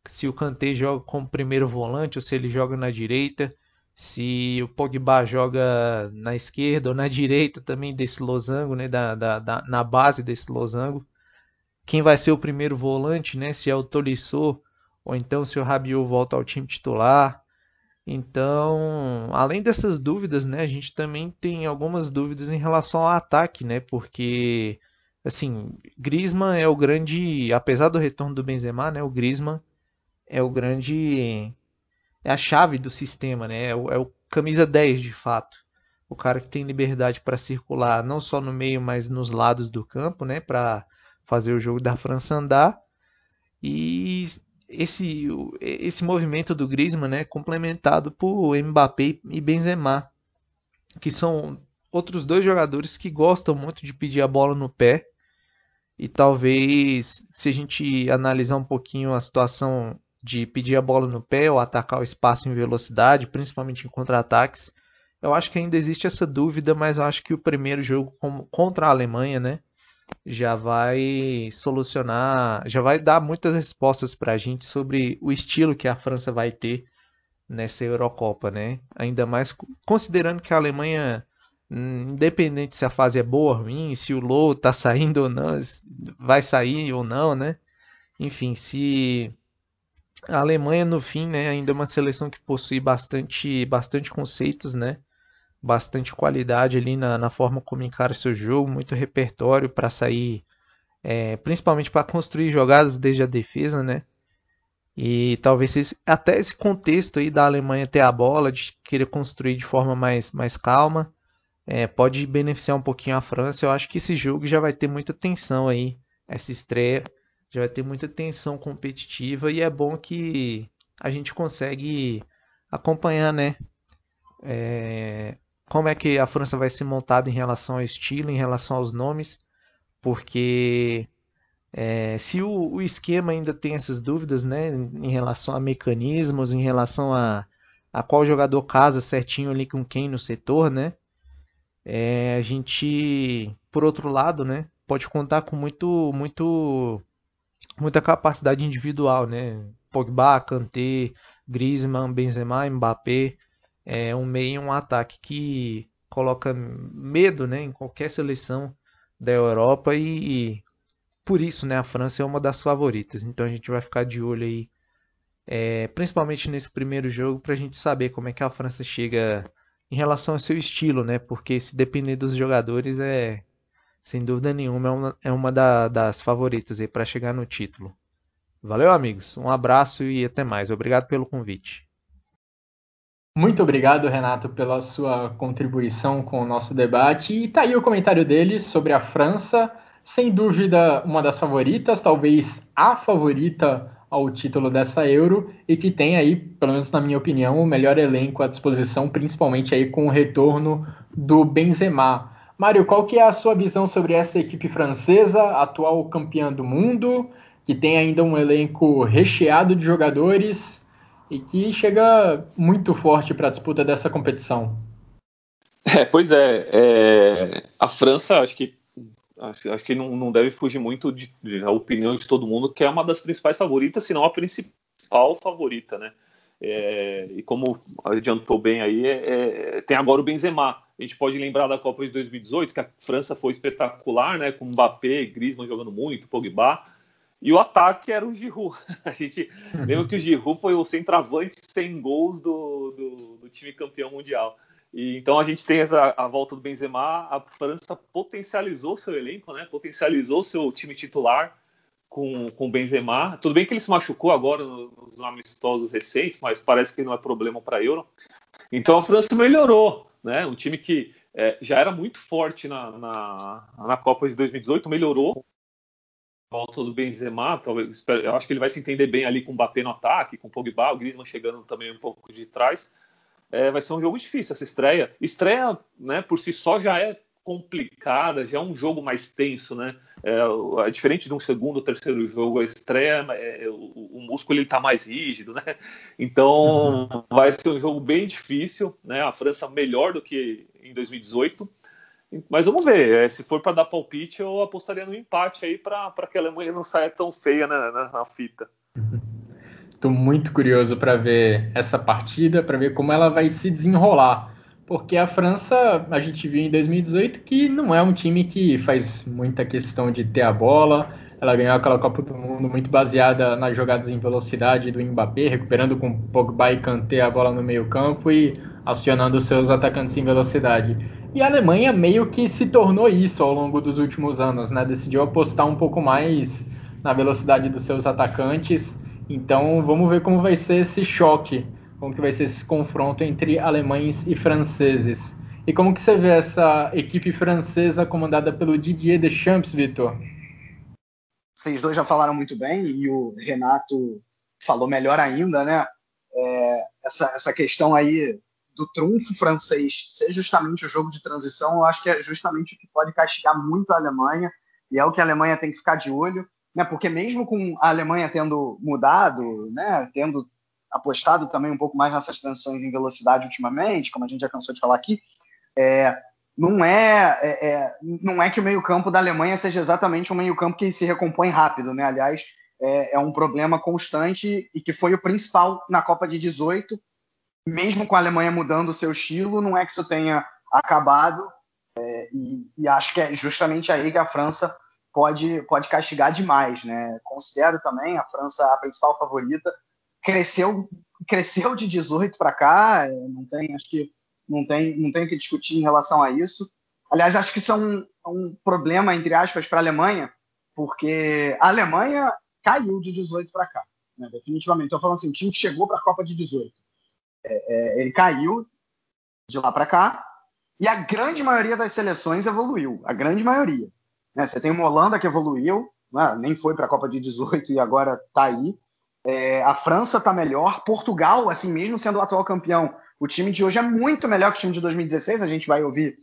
Se o Kanté joga como primeiro volante ou se ele joga na direita se o Pogba joga na esquerda ou na direita também desse losango, né, da, da, da, na base desse losango. Quem vai ser o primeiro volante, né, se é o Tolisso ou então se o Rabiot volta ao time titular. Então, além dessas dúvidas, né, a gente também tem algumas dúvidas em relação ao ataque, né, porque assim, Griezmann é o grande, apesar do retorno do Benzema, né, o Griezmann é o grande é a chave do sistema, né? É o, é o camisa 10 de fato. O cara que tem liberdade para circular não só no meio, mas nos lados do campo, né? Para fazer o jogo da França andar. E esse, esse movimento do Griezmann, né? Complementado por Mbappé e Benzema, que são outros dois jogadores que gostam muito de pedir a bola no pé. E talvez, se a gente analisar um pouquinho a situação de pedir a bola no pé ou atacar o espaço em velocidade, principalmente em contra-ataques. Eu acho que ainda existe essa dúvida, mas eu acho que o primeiro jogo contra a Alemanha, né, já vai solucionar, já vai dar muitas respostas para a gente sobre o estilo que a França vai ter nessa Eurocopa, né? Ainda mais considerando que a Alemanha, independente se a fase é boa ou ruim, se o Low tá saindo ou não, vai sair ou não, né? Enfim, se a Alemanha, no fim, né, ainda é uma seleção que possui bastante, bastante conceitos, né? Bastante qualidade ali na, na forma como encara seu jogo, muito repertório para sair, é, principalmente para construir jogadas desde a defesa, né? E talvez esse, até esse contexto aí da Alemanha ter a bola, de querer construir de forma mais, mais calma, é, pode beneficiar um pouquinho a França. Eu acho que esse jogo já vai ter muita tensão aí, essa estreia já vai ter muita tensão competitiva e é bom que a gente consegue acompanhar, né? É, como é que a França vai ser montada em relação ao estilo, em relação aos nomes, porque é, se o, o, esquema ainda tem essas dúvidas, né, em relação a mecanismos, em relação a, a qual jogador casa certinho ali com quem no setor, né? É, a gente, por outro lado, né, pode contar com muito, muito, muita capacidade individual, né? Pogba, Kanté, Griezmann, Benzema, Mbappé, é um meio e um ataque que coloca medo, né, em qualquer seleção da Europa e, por isso, né, a França é uma das favoritas. Então a gente vai ficar de olho aí, é, principalmente nesse primeiro jogo, para a gente saber como é que a França chega em relação ao seu estilo, né? Porque se depender dos jogadores é, sem dúvida nenhuma, é uma, é uma da, das favoritas para chegar no título. Valeu, amigos. Um abraço e até mais. Obrigado pelo convite. Muito obrigado, Renato, pela sua contribuição com o nosso debate. E tá aí o comentário dele sobre a França, sem dúvida uma das favoritas, talvez a favorita ao título dessa Euro e que tem aí, pelo menos na minha opinião, o melhor elenco à disposição, principalmente aí com o retorno do Benzema. Mário, qual que é a sua visão sobre essa equipe francesa, atual campeã do mundo, que tem ainda um elenco recheado de jogadores e que chega muito forte para a disputa dessa competição? É, pois é, é, a França, acho que acho, acho que não, não, deve fugir muito de, de, da opinião de todo mundo, que é uma das principais favoritas, se não a principal favorita, né? É, e como adiantou bem aí, é, é, tem agora o Benzema. A gente pode lembrar da Copa de 2018, que a França foi espetacular, né? Com Mbappé, Griezmann jogando muito, Pogba. E o ataque era o Giroud. A gente lembra que o Giroud foi o centroavante sem gols do, do, do time campeão mundial. E, então a gente tem essa, a volta do Benzema, a França potencializou seu elenco, né? Potencializou seu time titular com, com o Benzema. Tudo bem que ele se machucou agora nos amistosos recentes, mas parece que não é problema para Euro. Então a França melhorou, né? Um time que é, já era muito forte na, na, na, Copa de 2018, melhorou. Volta do Benzema, talvez, eu acho que ele vai se entender bem ali com o Mbappé no ataque, com o Pogba, o Griezmann chegando também um pouco de trás é, vai ser um jogo difícil essa estreia. Estreia, né, por si só já é complicada, já é um jogo mais tenso, né? É, é diferente de um segundo ou terceiro jogo, a estreia, é, o, o, músculo ele tá mais rígido, né? Então uhum. vai ser um jogo bem difícil, né? A França melhor do que em 2018. Mas vamos ver, é, se for para dar palpite, eu apostaria no empate aí para que a Alemanha não saia tão feia na, na, na fita. Estou muito curioso para ver essa partida, para ver como ela vai se desenrolar. Porque a França, a gente viu em 2018 que não é um time que faz muita questão de ter a bola. Ela ganhou aquela Copa do Mundo muito baseada nas jogadas em velocidade do Mbappé, recuperando com Pogba e Kanté a bola no meio-campo e acionando seus atacantes em velocidade. E a Alemanha meio que se tornou isso ao longo dos últimos anos, né? Decidiu apostar um pouco mais na velocidade dos seus atacantes então vamos ver como vai ser esse choque, como que vai ser esse confronto entre alemães e franceses. E como que você vê essa equipe francesa comandada pelo Didier Deschamps, Vitor? Vocês dois já falaram muito bem e o Renato falou melhor ainda, né? É, essa, essa questão aí do trunfo francês ser justamente o jogo de transição, eu acho que é justamente o que pode castigar muito a Alemanha e é o que a Alemanha tem que ficar de olho né? Porque mesmo com a Alemanha tendo mudado, né, tendo apostado também um pouco mais nessas transições em velocidade ultimamente, como a gente já cansou de falar aqui, é, não é, é, é não é que o meio campo da Alemanha seja exatamente um meio campo que se recompõe rápido, né? Aliás, é, é um problema constante e que foi o principal na Copa de 18. Mesmo com a Alemanha mudando o seu estilo, não é que isso tenha acabado. É, e, e, acho que é justamente aí que a França pode, pode castigar demais, né? Considero também a França a principal favorita. Cresceu, cresceu de 18 para cá, não tem, acho que não tem, não tem o que discutir em relação a isso. Aliás, acho que isso é um, um problema, entre aspas, para a Alemanha, porque a Alemanha caiu de 18 para cá, né? definitivamente. Estou falando assim, o time que chegou para a Copa de 18. É, é, ele caiu de lá para cá, e a grande maioria das seleções evoluiu, a grande maioria. Né? Você tem uma Holanda que evoluiu, né? nem foi para a Copa de 18 e agora está aí. É, a França está melhor. Portugal, assim mesmo sendo o atual campeão, o time de hoje é muito melhor que o time de 2016. A gente vai ouvir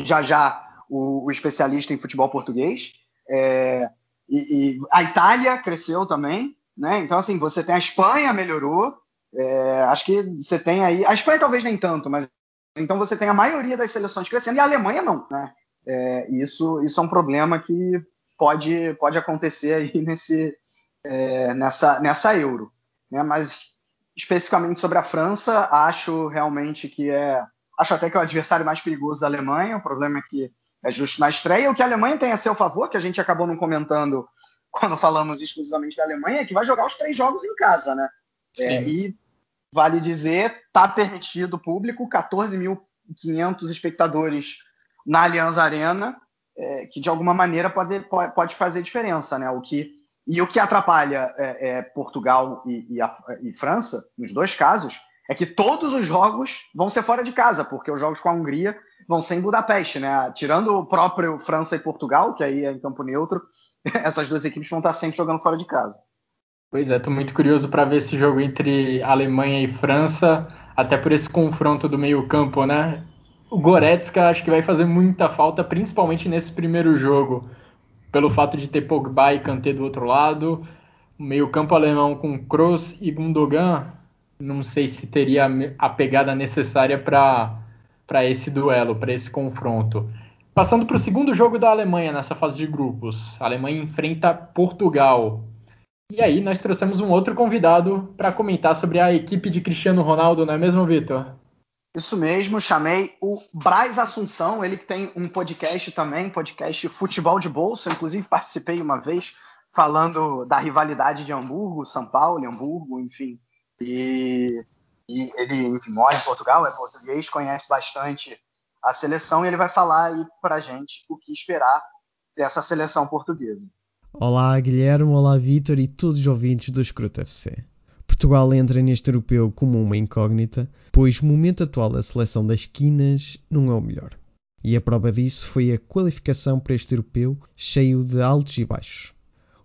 já já o, o especialista em futebol português. É, e, e, a Itália cresceu também, né? Então assim, você tem a Espanha melhorou. É, acho que você tem aí. A Espanha talvez nem tanto, mas Então você tem a maioria das seleções crescendo e a Alemanha não, né? É, isso, isso é um problema que pode, pode acontecer aí nesse, é, nessa, nessa Euro. Né? Mas especificamente sobre a França, acho realmente que é. Acho até que é o adversário mais perigoso da Alemanha. O problema é que é justo na estreia. O que a Alemanha tem a seu favor, que a gente acabou não comentando quando falamos exclusivamente da Alemanha, é que vai jogar os três jogos em casa, né? É, e vale dizer, está permitido público, 14.500 espectadores na Allianz Arena, é, que de alguma maneira pode, pode fazer diferença, né? O que, e o que atrapalha é, é Portugal e, e, a, e, França, nos dois casos, é que todos os jogos vão ser fora de casa, porque os jogos com a Hungria vão ser em Budapeste, né? Tirando o próprio França e Portugal, que aí é em campo neutro, essas duas equipes vão estar sempre jogando fora de casa. Pois é, estou muito curioso para ver esse jogo entre Alemanha e França, até por esse confronto do meio-campo, né? O Goretzka acho que vai fazer muita falta, principalmente nesse primeiro jogo, pelo fato de ter Pogba e Kanté do outro lado. O meio-campo alemão com Kroos e Gundogan, não sei se teria a pegada necessária para esse duelo, para esse confronto. Passando para o segundo jogo da Alemanha nessa fase de grupos, a Alemanha enfrenta Portugal. E aí nós trouxemos um outro convidado para comentar sobre a equipe de Cristiano Ronaldo, não é mesmo, Vitor? Isso mesmo, chamei o Braz Assunção, ele que tem um podcast também, podcast Futebol de Bolsa, inclusive participei uma vez falando da rivalidade de Hamburgo, São Paulo, Hamburgo, enfim. E, e ele enfim, mora em Portugal, é português, conhece bastante a seleção e ele vai falar aí pra gente o que esperar dessa seleção portuguesa. Olá Guilherme, olá Vitor e todos os ouvintes do Escroto FC. Portugal entra neste europeu como uma incógnita, pois o momento atual da seleção das esquinas não é o melhor. E a prova disso foi a qualificação para este europeu cheio de altos e baixos.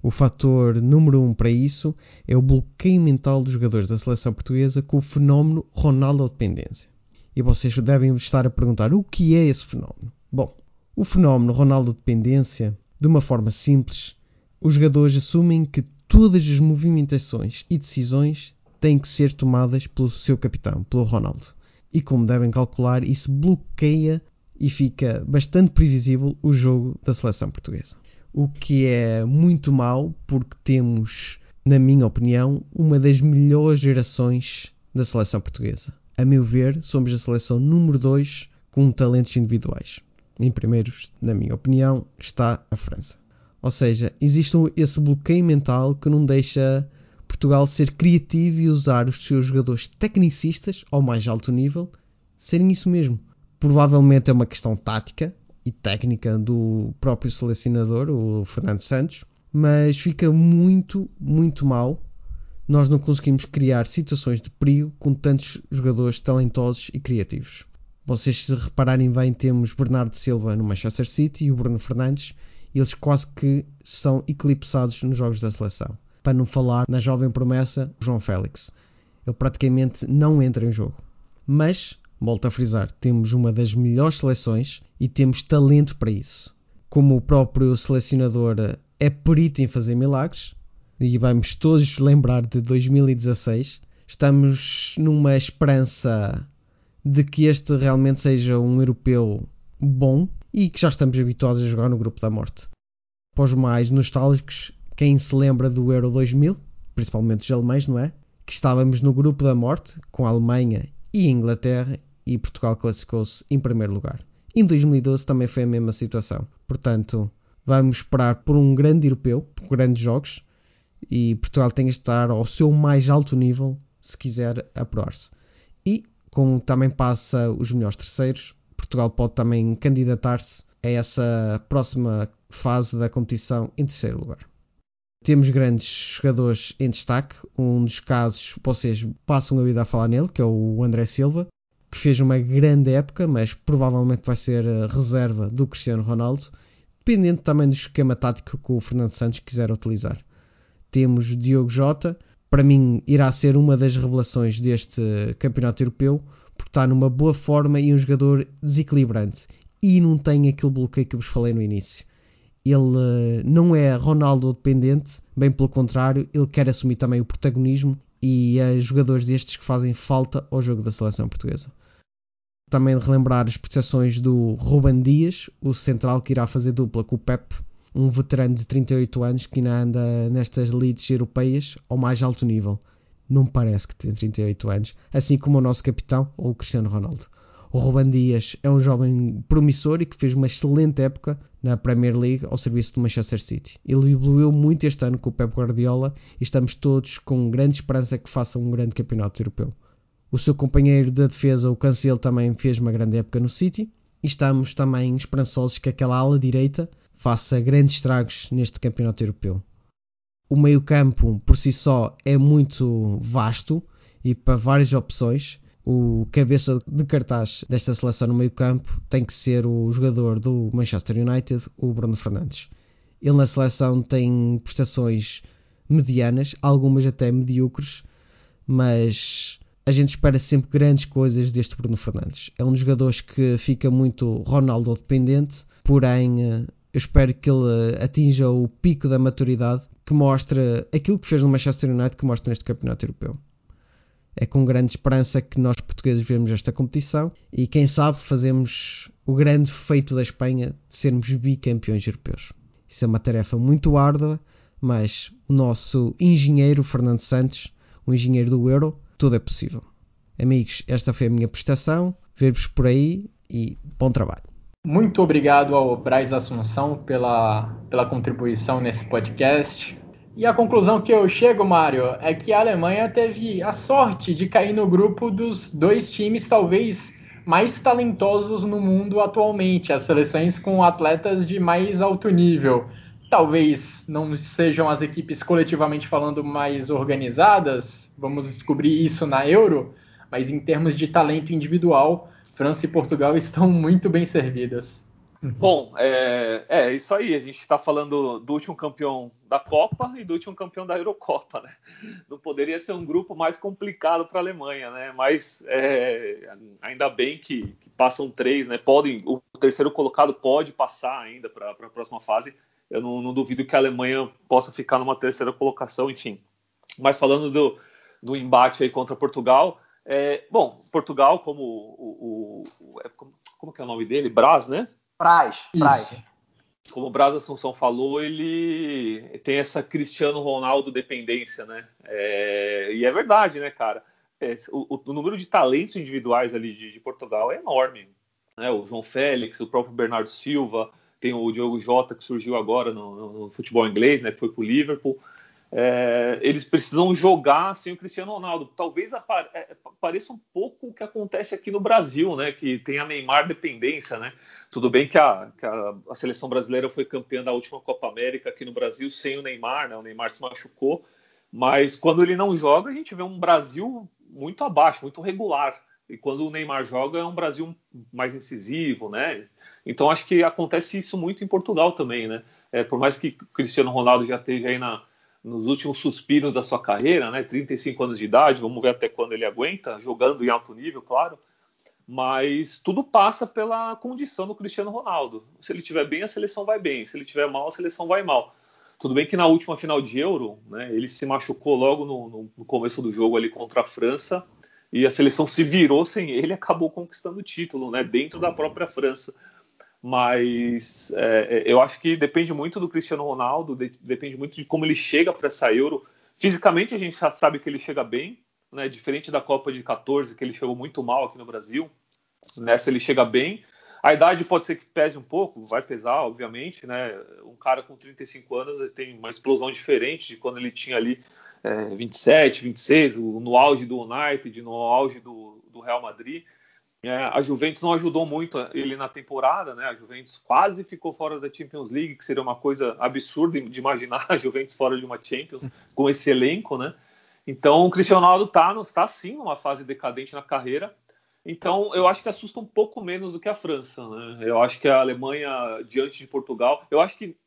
O fator número um para isso é o bloqueio mental dos jogadores da seleção portuguesa com o fenómeno Ronaldo dependência. E vocês devem estar a perguntar o que é esse fenómeno. Bom, o fenómeno Ronaldo dependência, de uma forma simples, os jogadores assumem que todas as movimentações e decisões têm que ser tomadas pelo seu capitão, pelo Ronaldo. E como devem calcular, isso bloqueia e fica bastante previsível o jogo da seleção portuguesa. O que é muito mau porque temos, na minha opinião, uma das melhores gerações da seleção portuguesa. A meu ver, somos a seleção número 2 com talentos individuais. Em primeiros, na minha opinião, está a França. Ou seja, existe esse bloqueio mental que não deixa Portugal ser criativo e usar os seus jogadores tecnicistas ao mais alto nível serem isso mesmo. Provavelmente é uma questão tática e técnica do próprio selecionador, o Fernando Santos, mas fica muito, muito mal nós não conseguimos criar situações de perigo com tantos jogadores talentosos e criativos. Vocês, se repararem bem, temos Bernardo Silva no Manchester City e o Bruno Fernandes eles quase que são eclipsados nos jogos da seleção. Para não falar na jovem promessa João Félix. Ele praticamente não entra em jogo. Mas, volto a frisar, temos uma das melhores seleções e temos talento para isso. Como o próprio selecionador é perito em fazer milagres, e vamos todos lembrar de 2016, estamos numa esperança de que este realmente seja um europeu bom e que já estamos habituados a jogar no grupo da morte. Para os mais nostálgicos, quem se lembra do Euro 2000, principalmente os alemães, não é? Que estávamos no grupo da morte com a Alemanha e a Inglaterra e Portugal classificou-se em primeiro lugar. Em 2012 também foi a mesma situação. Portanto, vamos esperar por um grande europeu, por grandes jogos, e Portugal tem que estar ao seu mais alto nível se quiser apurar-se. E, como também passa os melhores terceiros, Portugal pode também candidatar-se a essa próxima fase da competição em terceiro lugar. Temos grandes jogadores em destaque. Um dos casos, vocês passam a vida a falar nele, que é o André Silva, que fez uma grande época, mas provavelmente vai ser a reserva do Cristiano Ronaldo, dependendo também do esquema tático que o Fernando Santos quiser utilizar. Temos Diogo Jota, para mim irá ser uma das revelações deste campeonato europeu, porque está numa boa forma e um jogador desequilibrante e não tem aquele bloqueio que vos falei no início. Ele uh, não é Ronaldo dependente, bem pelo contrário, ele quer assumir também o protagonismo e é jogadores destes que fazem falta ao jogo da seleção portuguesa. Também relembrar as prestações do Ruben Dias, o central que irá fazer dupla com o Pep, um veterano de 38 anos que ainda anda nestas leads europeias ao mais alto nível. Não parece que tem 38 anos, assim como o nosso capitão, ou o Cristiano Ronaldo. O Ruben Dias é um jovem promissor e que fez uma excelente época na Premier League ao serviço do Manchester City. Ele evoluiu muito este ano com o Pep Guardiola e estamos todos com grande esperança que faça um grande campeonato europeu. O seu companheiro da defesa, o Cancelo, também fez uma grande época no City e estamos também esperançosos que aquela ala direita faça grandes estragos neste campeonato europeu. O meio-campo por si só é muito vasto e para várias opções o cabeça de cartaz desta seleção no meio-campo tem que ser o jogador do Manchester United, o Bruno Fernandes. Ele na seleção tem prestações medianas, algumas até medíocres, mas a gente espera sempre grandes coisas deste Bruno Fernandes. É um dos jogadores que fica muito Ronaldo dependente, porém eh, eu espero que ele atinja o pico da maturidade que mostra aquilo que fez no Manchester United que mostra neste campeonato europeu. É com grande esperança que nós portugueses vemos esta competição e quem sabe fazemos o grande feito da Espanha de sermos bicampeões europeus. Isso é uma tarefa muito árdua, mas o nosso engenheiro Fernando Santos, o engenheiro do Euro, tudo é possível. Amigos, esta foi a minha prestação. Ver-vos por aí e bom trabalho. Muito obrigado ao Braz Assunção pela, pela contribuição nesse podcast. E a conclusão que eu chego, Mário, é que a Alemanha teve a sorte de cair no grupo dos dois times talvez mais talentosos no mundo atualmente, as seleções com atletas de mais alto nível. Talvez não sejam as equipes coletivamente falando mais organizadas, vamos descobrir isso na Euro, mas em termos de talento individual, França e Portugal estão muito bem servidas. Bom, é, é, isso aí. A gente está falando do último campeão da Copa e do último campeão da Eurocopa, né? Não poderia ser um grupo mais complicado para a Alemanha, né? Mas é, ainda bem que, que, passam três, né? Podem, o terceiro colocado pode passar ainda para a próxima fase. Eu não, não, duvido que a Alemanha possa ficar numa terceira colocação, enfim. Mas falando do, do embate aí contra Portugal, é, bom, Portugal, como o, o, o é, como, como que é o nome dele? Braz, né? Praz, Praz. Como o Braz Assunção falou, ele tem essa Cristiano Ronaldo dependência, né? É, e é verdade, né, cara? É, o, o, número de talentos individuais ali de, de Portugal é enorme. Né? O João Félix, o próprio Bernardo Silva, tem o Diogo Jota que surgiu agora no, no, no futebol inglês, né? Que foi pro Liverpool é, eles precisam jogar sem o Cristiano Ronaldo. Talvez é, pareça um pouco o que acontece aqui no Brasil, né? Que tem a Neymar dependência, né? Tudo bem que a, que a, a seleção brasileira foi campeã da última Copa América aqui no Brasil sem o Neymar, né? O Neymar se machucou, mas quando ele não joga, a gente vê um Brasil muito abaixo, muito regular. E quando o Neymar joga, é um Brasil mais incisivo, né? Então acho que acontece isso muito em Portugal também, né? É, por mais que Cristiano Ronaldo já esteja aí na nos últimos suspiros da sua carreira, né? 35 anos de idade, vamos ver até quando ele aguenta, jogando em alto nível, claro. Mas tudo passa pela condição do Cristiano Ronaldo. Se ele estiver bem, a seleção vai bem. Se ele estiver mal, a seleção vai mal. Tudo bem que na última final de Euro, né, ele se machucou logo no, no começo do jogo ali contra a França e a seleção se virou sem ele acabou conquistando o título, né, dentro da própria França mas é, é, eu acho que depende muito do Cristiano Ronaldo, de, depende muito de como ele chega para essa Euro. Fisicamente a gente já sabe que ele chega bem, né? Diferente da Copa de 14, que ele chegou muito mal aqui no Brasil. Nessa ele chega bem. A idade pode ser que pese um pouco, vai pesar, obviamente, né? Um cara com 35 anos tem uma explosão diferente de quando ele tinha ali é, 27, 26, no auge do United, no auge do, do Real Madrid. É, a Juventus não ajudou muito ele na temporada, né? A Juventus quase ficou fora da Champions League, que seria uma coisa absurda de imaginar a Juventus fora de uma Champions com esse elenco, né? Então o Cristiano Ronaldo está tá sim numa fase decadente na carreira. Então eu acho que assusta um pouco menos do que a França, né? Eu acho que a Alemanha diante de Portugal, eu acho que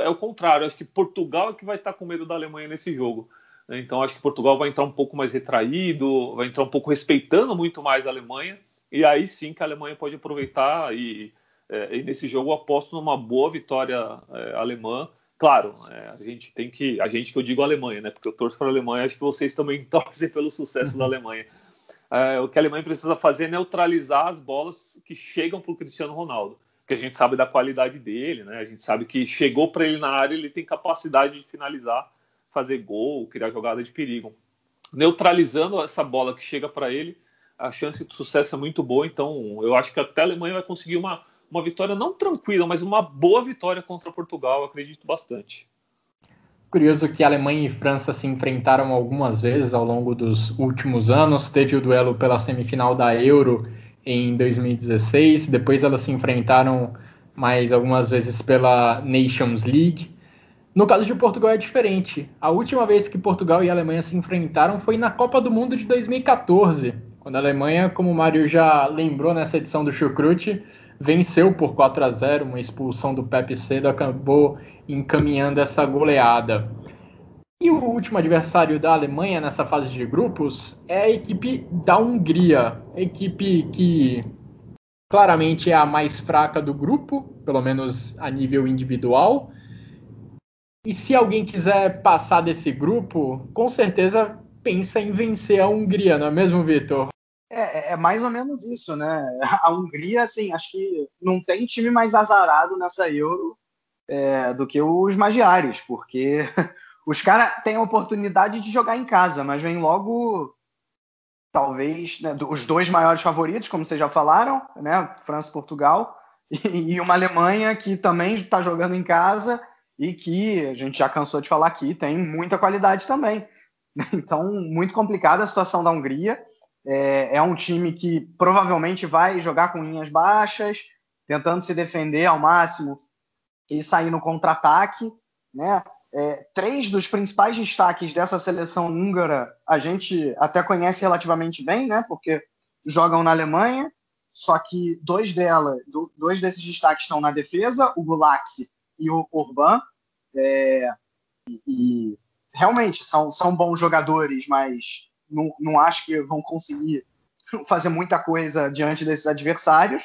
é o contrário. Eu acho que Portugal é que vai estar com medo da Alemanha nesse jogo. Né? Então acho que Portugal vai entrar um pouco mais retraído, vai entrar um pouco respeitando muito mais a Alemanha e aí sim que a Alemanha pode aproveitar e, é, e nesse jogo aposto numa boa vitória é, alemã. Claro, é, a gente tem que, a gente que eu digo Alemanha, né? Porque eu torço para a Alemanha, acho que vocês também torcem pelo sucesso da Alemanha. é, o que a Alemanha precisa fazer é neutralizar as bolas que chegam para o Cristiano Ronaldo, porque a gente sabe da qualidade dele, né? A gente sabe que chegou para ele na área, ele tem capacidade de finalizar, fazer gol, criar jogada de perigo. Neutralizando essa bola que chega para ele, a chance de sucesso é muito boa. Então, eu acho que até a Alemanha vai conseguir uma, uma vitória não tranquila, mas uma boa vitória contra Portugal, acredito bastante. Curioso que Alemanha e França se enfrentaram algumas vezes ao longo dos últimos anos. Teve o duelo pela semifinal da Euro em 2016, depois elas se enfrentaram mais algumas vezes pela Nations League. No caso de Portugal é diferente. A última vez que Portugal e Alemanha se enfrentaram foi na Copa do Mundo de 2014, quando a Alemanha, como o Mário já lembrou nessa edição do Chucrute, venceu por 4 a 0, uma expulsão do Pepe cedo acabou encaminhando essa goleada. E o último adversário da Alemanha nessa fase de grupos é a equipe da Hungria, equipe que claramente é a mais fraca do grupo, pelo menos a nível individual. E se alguém quiser passar desse grupo, com certeza pensa em vencer a Hungria, não é mesmo, Vitor? É, é, é, mais ou menos isso, né? A Hungria, assim, acho que não tem time mais azarado nessa Euro é, do que os Magiares, porque os caras têm a oportunidade de jogar em casa, mas vem logo, talvez, né, os dois maiores favoritos, como vocês já falaram, né? França e Portugal, e, e uma Alemanha que também está jogando em casa e que a gente já cansou de falar aqui, tem muita qualidade também. Então, muito complicada a situação da Hungria. É, é, um time que provavelmente vai jogar com linhas baixas, tentando se defender ao máximo e sair no contra-ataque. Né? É, três dos principais destaques dessa seleção húngara a gente até conhece relativamente bem, né? porque jogam na Alemanha, só que dois dela, dois desses destaques estão na defesa, o Gulaxi e o Urban. É, e, e realmente são, são bons jogadores, mas não, não acho que vão conseguir fazer muita coisa diante desses adversários.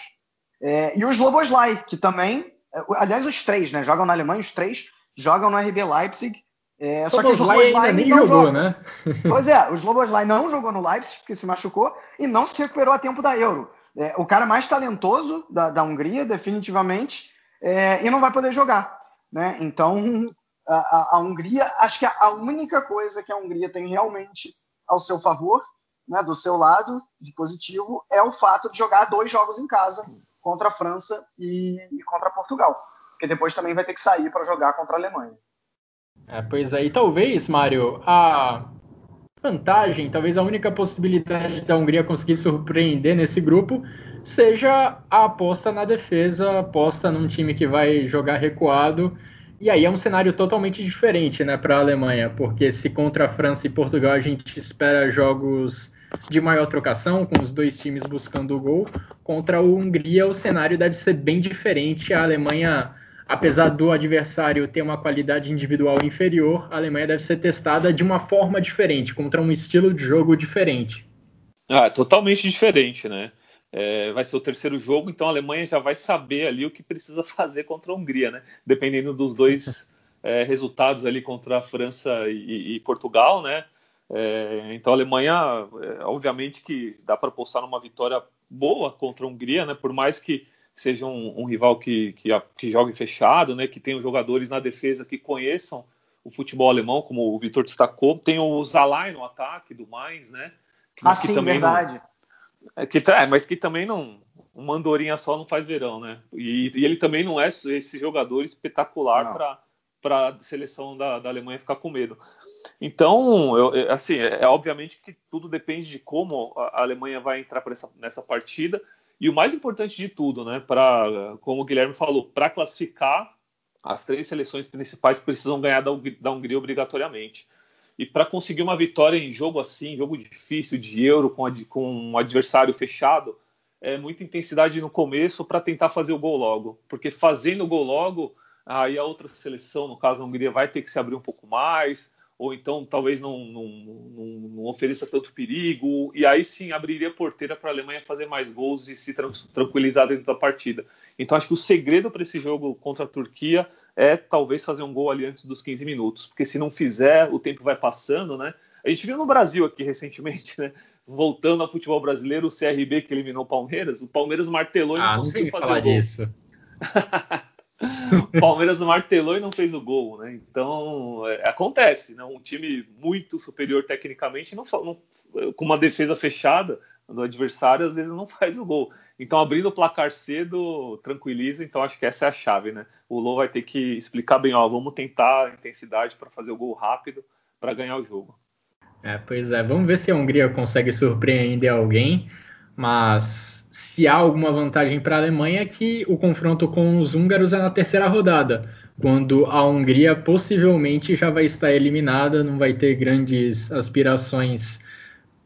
É, e os Loboslai, que também, é, aliás, os três, né? Jogam na Alemanha, os três jogam no RB Leipzig. É, só que os Loboslai nem jogou, jogou, né? pois é, os Loboslai não jogou no Leipzig, porque se machucou, e não se recuperou a tempo da Euro. É, o cara mais talentoso da, da Hungria, definitivamente, é, e não vai poder jogar. Né? Então, a, a, a Hungria, acho que a única coisa que a Hungria tem realmente ao seu favor, né, do seu lado de positivo, é o fato de jogar dois jogos em casa contra a França e, e contra Portugal, porque depois também vai ter que sair para jogar contra a Alemanha. É, pois aí, talvez, Mário, a vantagem, talvez a única possibilidade da Hungria conseguir surpreender nesse grupo seja a aposta na defesa, aposta num time que vai jogar recuado e aí é um cenário totalmente diferente né, para a Alemanha, porque se contra a França e Portugal a gente espera jogos de maior trocação, com os dois times buscando o gol, contra a Hungria o cenário deve ser bem diferente. A Alemanha, apesar do adversário ter uma qualidade individual inferior, a Alemanha deve ser testada de uma forma diferente, contra um estilo de jogo diferente. Ah, totalmente diferente, né? É, vai ser o terceiro jogo, então a Alemanha já vai saber ali o que precisa fazer contra a Hungria, né? Dependendo dos dois é, resultados ali contra a França e, e Portugal, né? É, então a Alemanha, é, obviamente que dá para apostar numa vitória boa contra a Hungria, né? Por mais que seja um, um rival que, que, que, jogue fechado, né? Que tenha jogadores na defesa que conheçam o futebol alemão, como o Vitor destacou. Tem o Zalai no ataque do mais, né? Que, ah, sim, verdade. Não, é, que, é, mas que também não. Uma andorinha só não faz verão, né? E, e ele também não é esse jogador espetacular para a seleção da, da, Alemanha ficar com medo. Então, eu, assim, é, é, obviamente que tudo depende de como a Alemanha vai entrar essa, nessa partida. E o mais importante de tudo, né? Para, como o Guilherme falou, para classificar, as três seleções principais precisam ganhar da, da Hungria obrigatoriamente. E para conseguir uma vitória em jogo assim, jogo difícil de Euro com, com um adversário fechado, é muita intensidade no começo para tentar fazer o gol logo, porque fazendo o gol logo, aí a outra seleção, no caso a Hungria, vai ter que se abrir um pouco mais, ou então talvez não, não, não, não ofereça tanto perigo, e aí sim abriria a porteira para a Alemanha fazer mais gols e se tranquilizar dentro da partida. Então acho que o segredo para esse jogo contra a Turquia é talvez fazer um gol ali antes dos 15 minutos, porque se não fizer, o tempo vai passando, né? A gente viu no Brasil aqui recentemente, né? Voltando ao futebol brasileiro, o CRB que eliminou o Palmeiras, o Palmeiras martelou e ah, não conseguiu não fazer falar o gol. disso. o Palmeiras martelou e não fez o gol, né? Então é, acontece, né? Um time muito superior tecnicamente, não, não, com uma defesa fechada do adversário, às vezes não faz o gol. Então abrindo o placar cedo tranquiliza. Então acho que essa é a chave, né? O Lô vai ter que explicar bem, ó, vamos tentar a intensidade para fazer o gol rápido para ganhar o jogo. É, pois é, vamos ver se a Hungria consegue surpreender alguém, mas se há alguma vantagem para a Alemanha é que o confronto com os húngaros é na terceira rodada, quando a Hungria possivelmente já vai estar eliminada, não vai ter grandes aspirações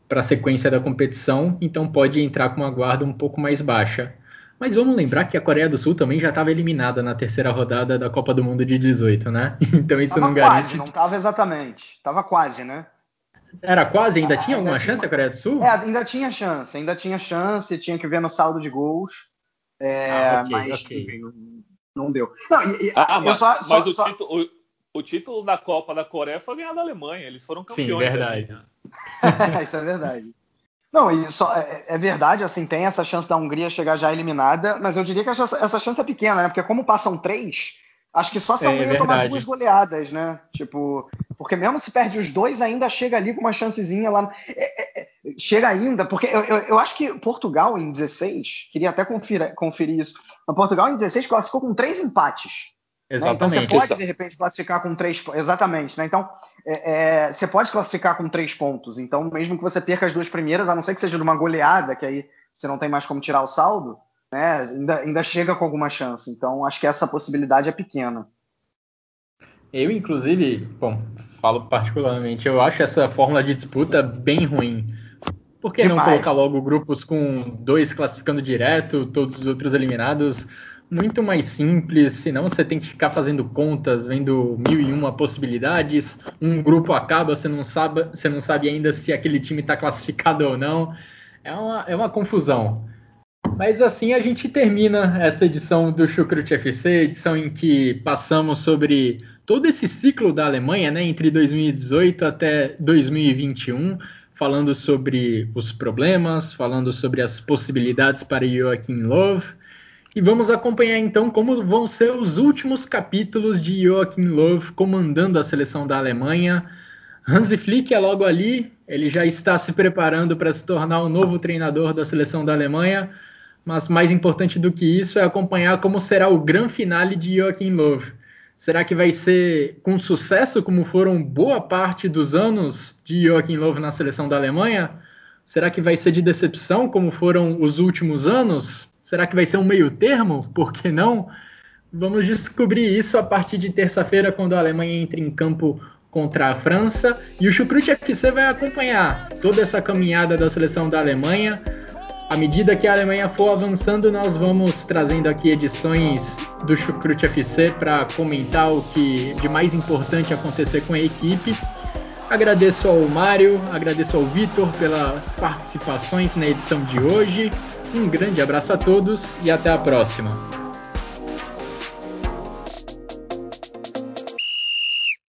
para a sequência da competição, então pode entrar com uma guarda um pouco mais baixa. Mas vamos lembrar que a Coreia do Sul também já estava eliminada na terceira rodada da Copa do Mundo de 18, né? Então isso tava não quase, garante. Não estava exatamente. Tava quase, né? Era quase? Ainda Ah, tinha ainda alguma tinha chance a Coreia do Sul? É, ainda tinha chance, ainda tinha chance, tinha que ver no saldo de gols. É, Ah, ok, mas ok. enfim, não, não deu. Não, e, e- Ah, eu mas, só- só- mas o, só- título, o- título da Copa da Coreia foi ganhado da Alemanha. Eles foram Sim, campeões. verdade. ali, né? Isso é verdade. Não, e só, é, é verdade, assim, tem essa chance da Hungria chegar já eliminada, mas eu diria que essa, essa chance é pequena, né? Porque como passam três, acho que só se a É Hungria tomar verdade. duas goleadas, né? Tipo, porque mesmo se perde os dois, ainda chega ali com uma chancezinha lá. é, é, é, chega ainda, porque eu, eu, eu acho que Portugal em 16, queria até conferir, conferir isso, mas Portugal em 16 classificou com três empates. Né? Então você Exatamente. pode, de repente, classificar com três pontos. Exatamente, né? Então, é, é, você pode classificar com três pontos. Então, mesmo que você perca as duas primeiras, a não ser que seja de uma goleada, que aí você não tem mais como tirar o saldo, né? Ainda, ainda chega com alguma chance. Então, acho que essa possibilidade é pequena. Eu, inclusive, bom, falo particularmente, eu acho essa fórmula de disputa bem ruim. Por que não Demais. colocar logo grupos com dois classificando direto, todos os outros eliminados? Muito mais simples, senão você tem que ficar fazendo contas, vendo mil e uma possibilidades. Um grupo acaba, você não sabe, você não sabe ainda se aquele time está classificado ou não. É uma, é uma confusão. Mas assim a gente termina essa edição do Chucrut FC, edição em que passamos sobre todo esse ciclo da Alemanha, né, entre 2018 até 2021, falando sobre os problemas, falando sobre as possibilidades para Joachim Löw. E vamos acompanhar então como vão ser os últimos capítulos de Joachim Löw comandando a seleção da Alemanha. Hansi Flick é logo ali, ele já está se preparando para se tornar o novo treinador da seleção da Alemanha mas mais importante do que isso é acompanhar como será o grande finale de Joachim Löw. Será que vai ser com sucesso, como foram boa parte dos anos de Joachim Löw na seleção da Alemanha? Será que vai ser de decepção, como foram os últimos anos? Será que vai ser um meio termo? Por que não? Vamos descobrir isso a partir de terça-feira, quando a Alemanha entra em campo contra a França. E o Chucrute FC vai acompanhar toda essa caminhada da seleção da Alemanha. À medida que a Alemanha for avançando, nós vamos trazendo aqui edições do Chucrute FC para comentar o que de mais importante acontecer com a equipe. Agradeço ao Mário, agradeço ao Vitor pelas participações na edição de hoje. Um grande abraço a todos e até a próxima.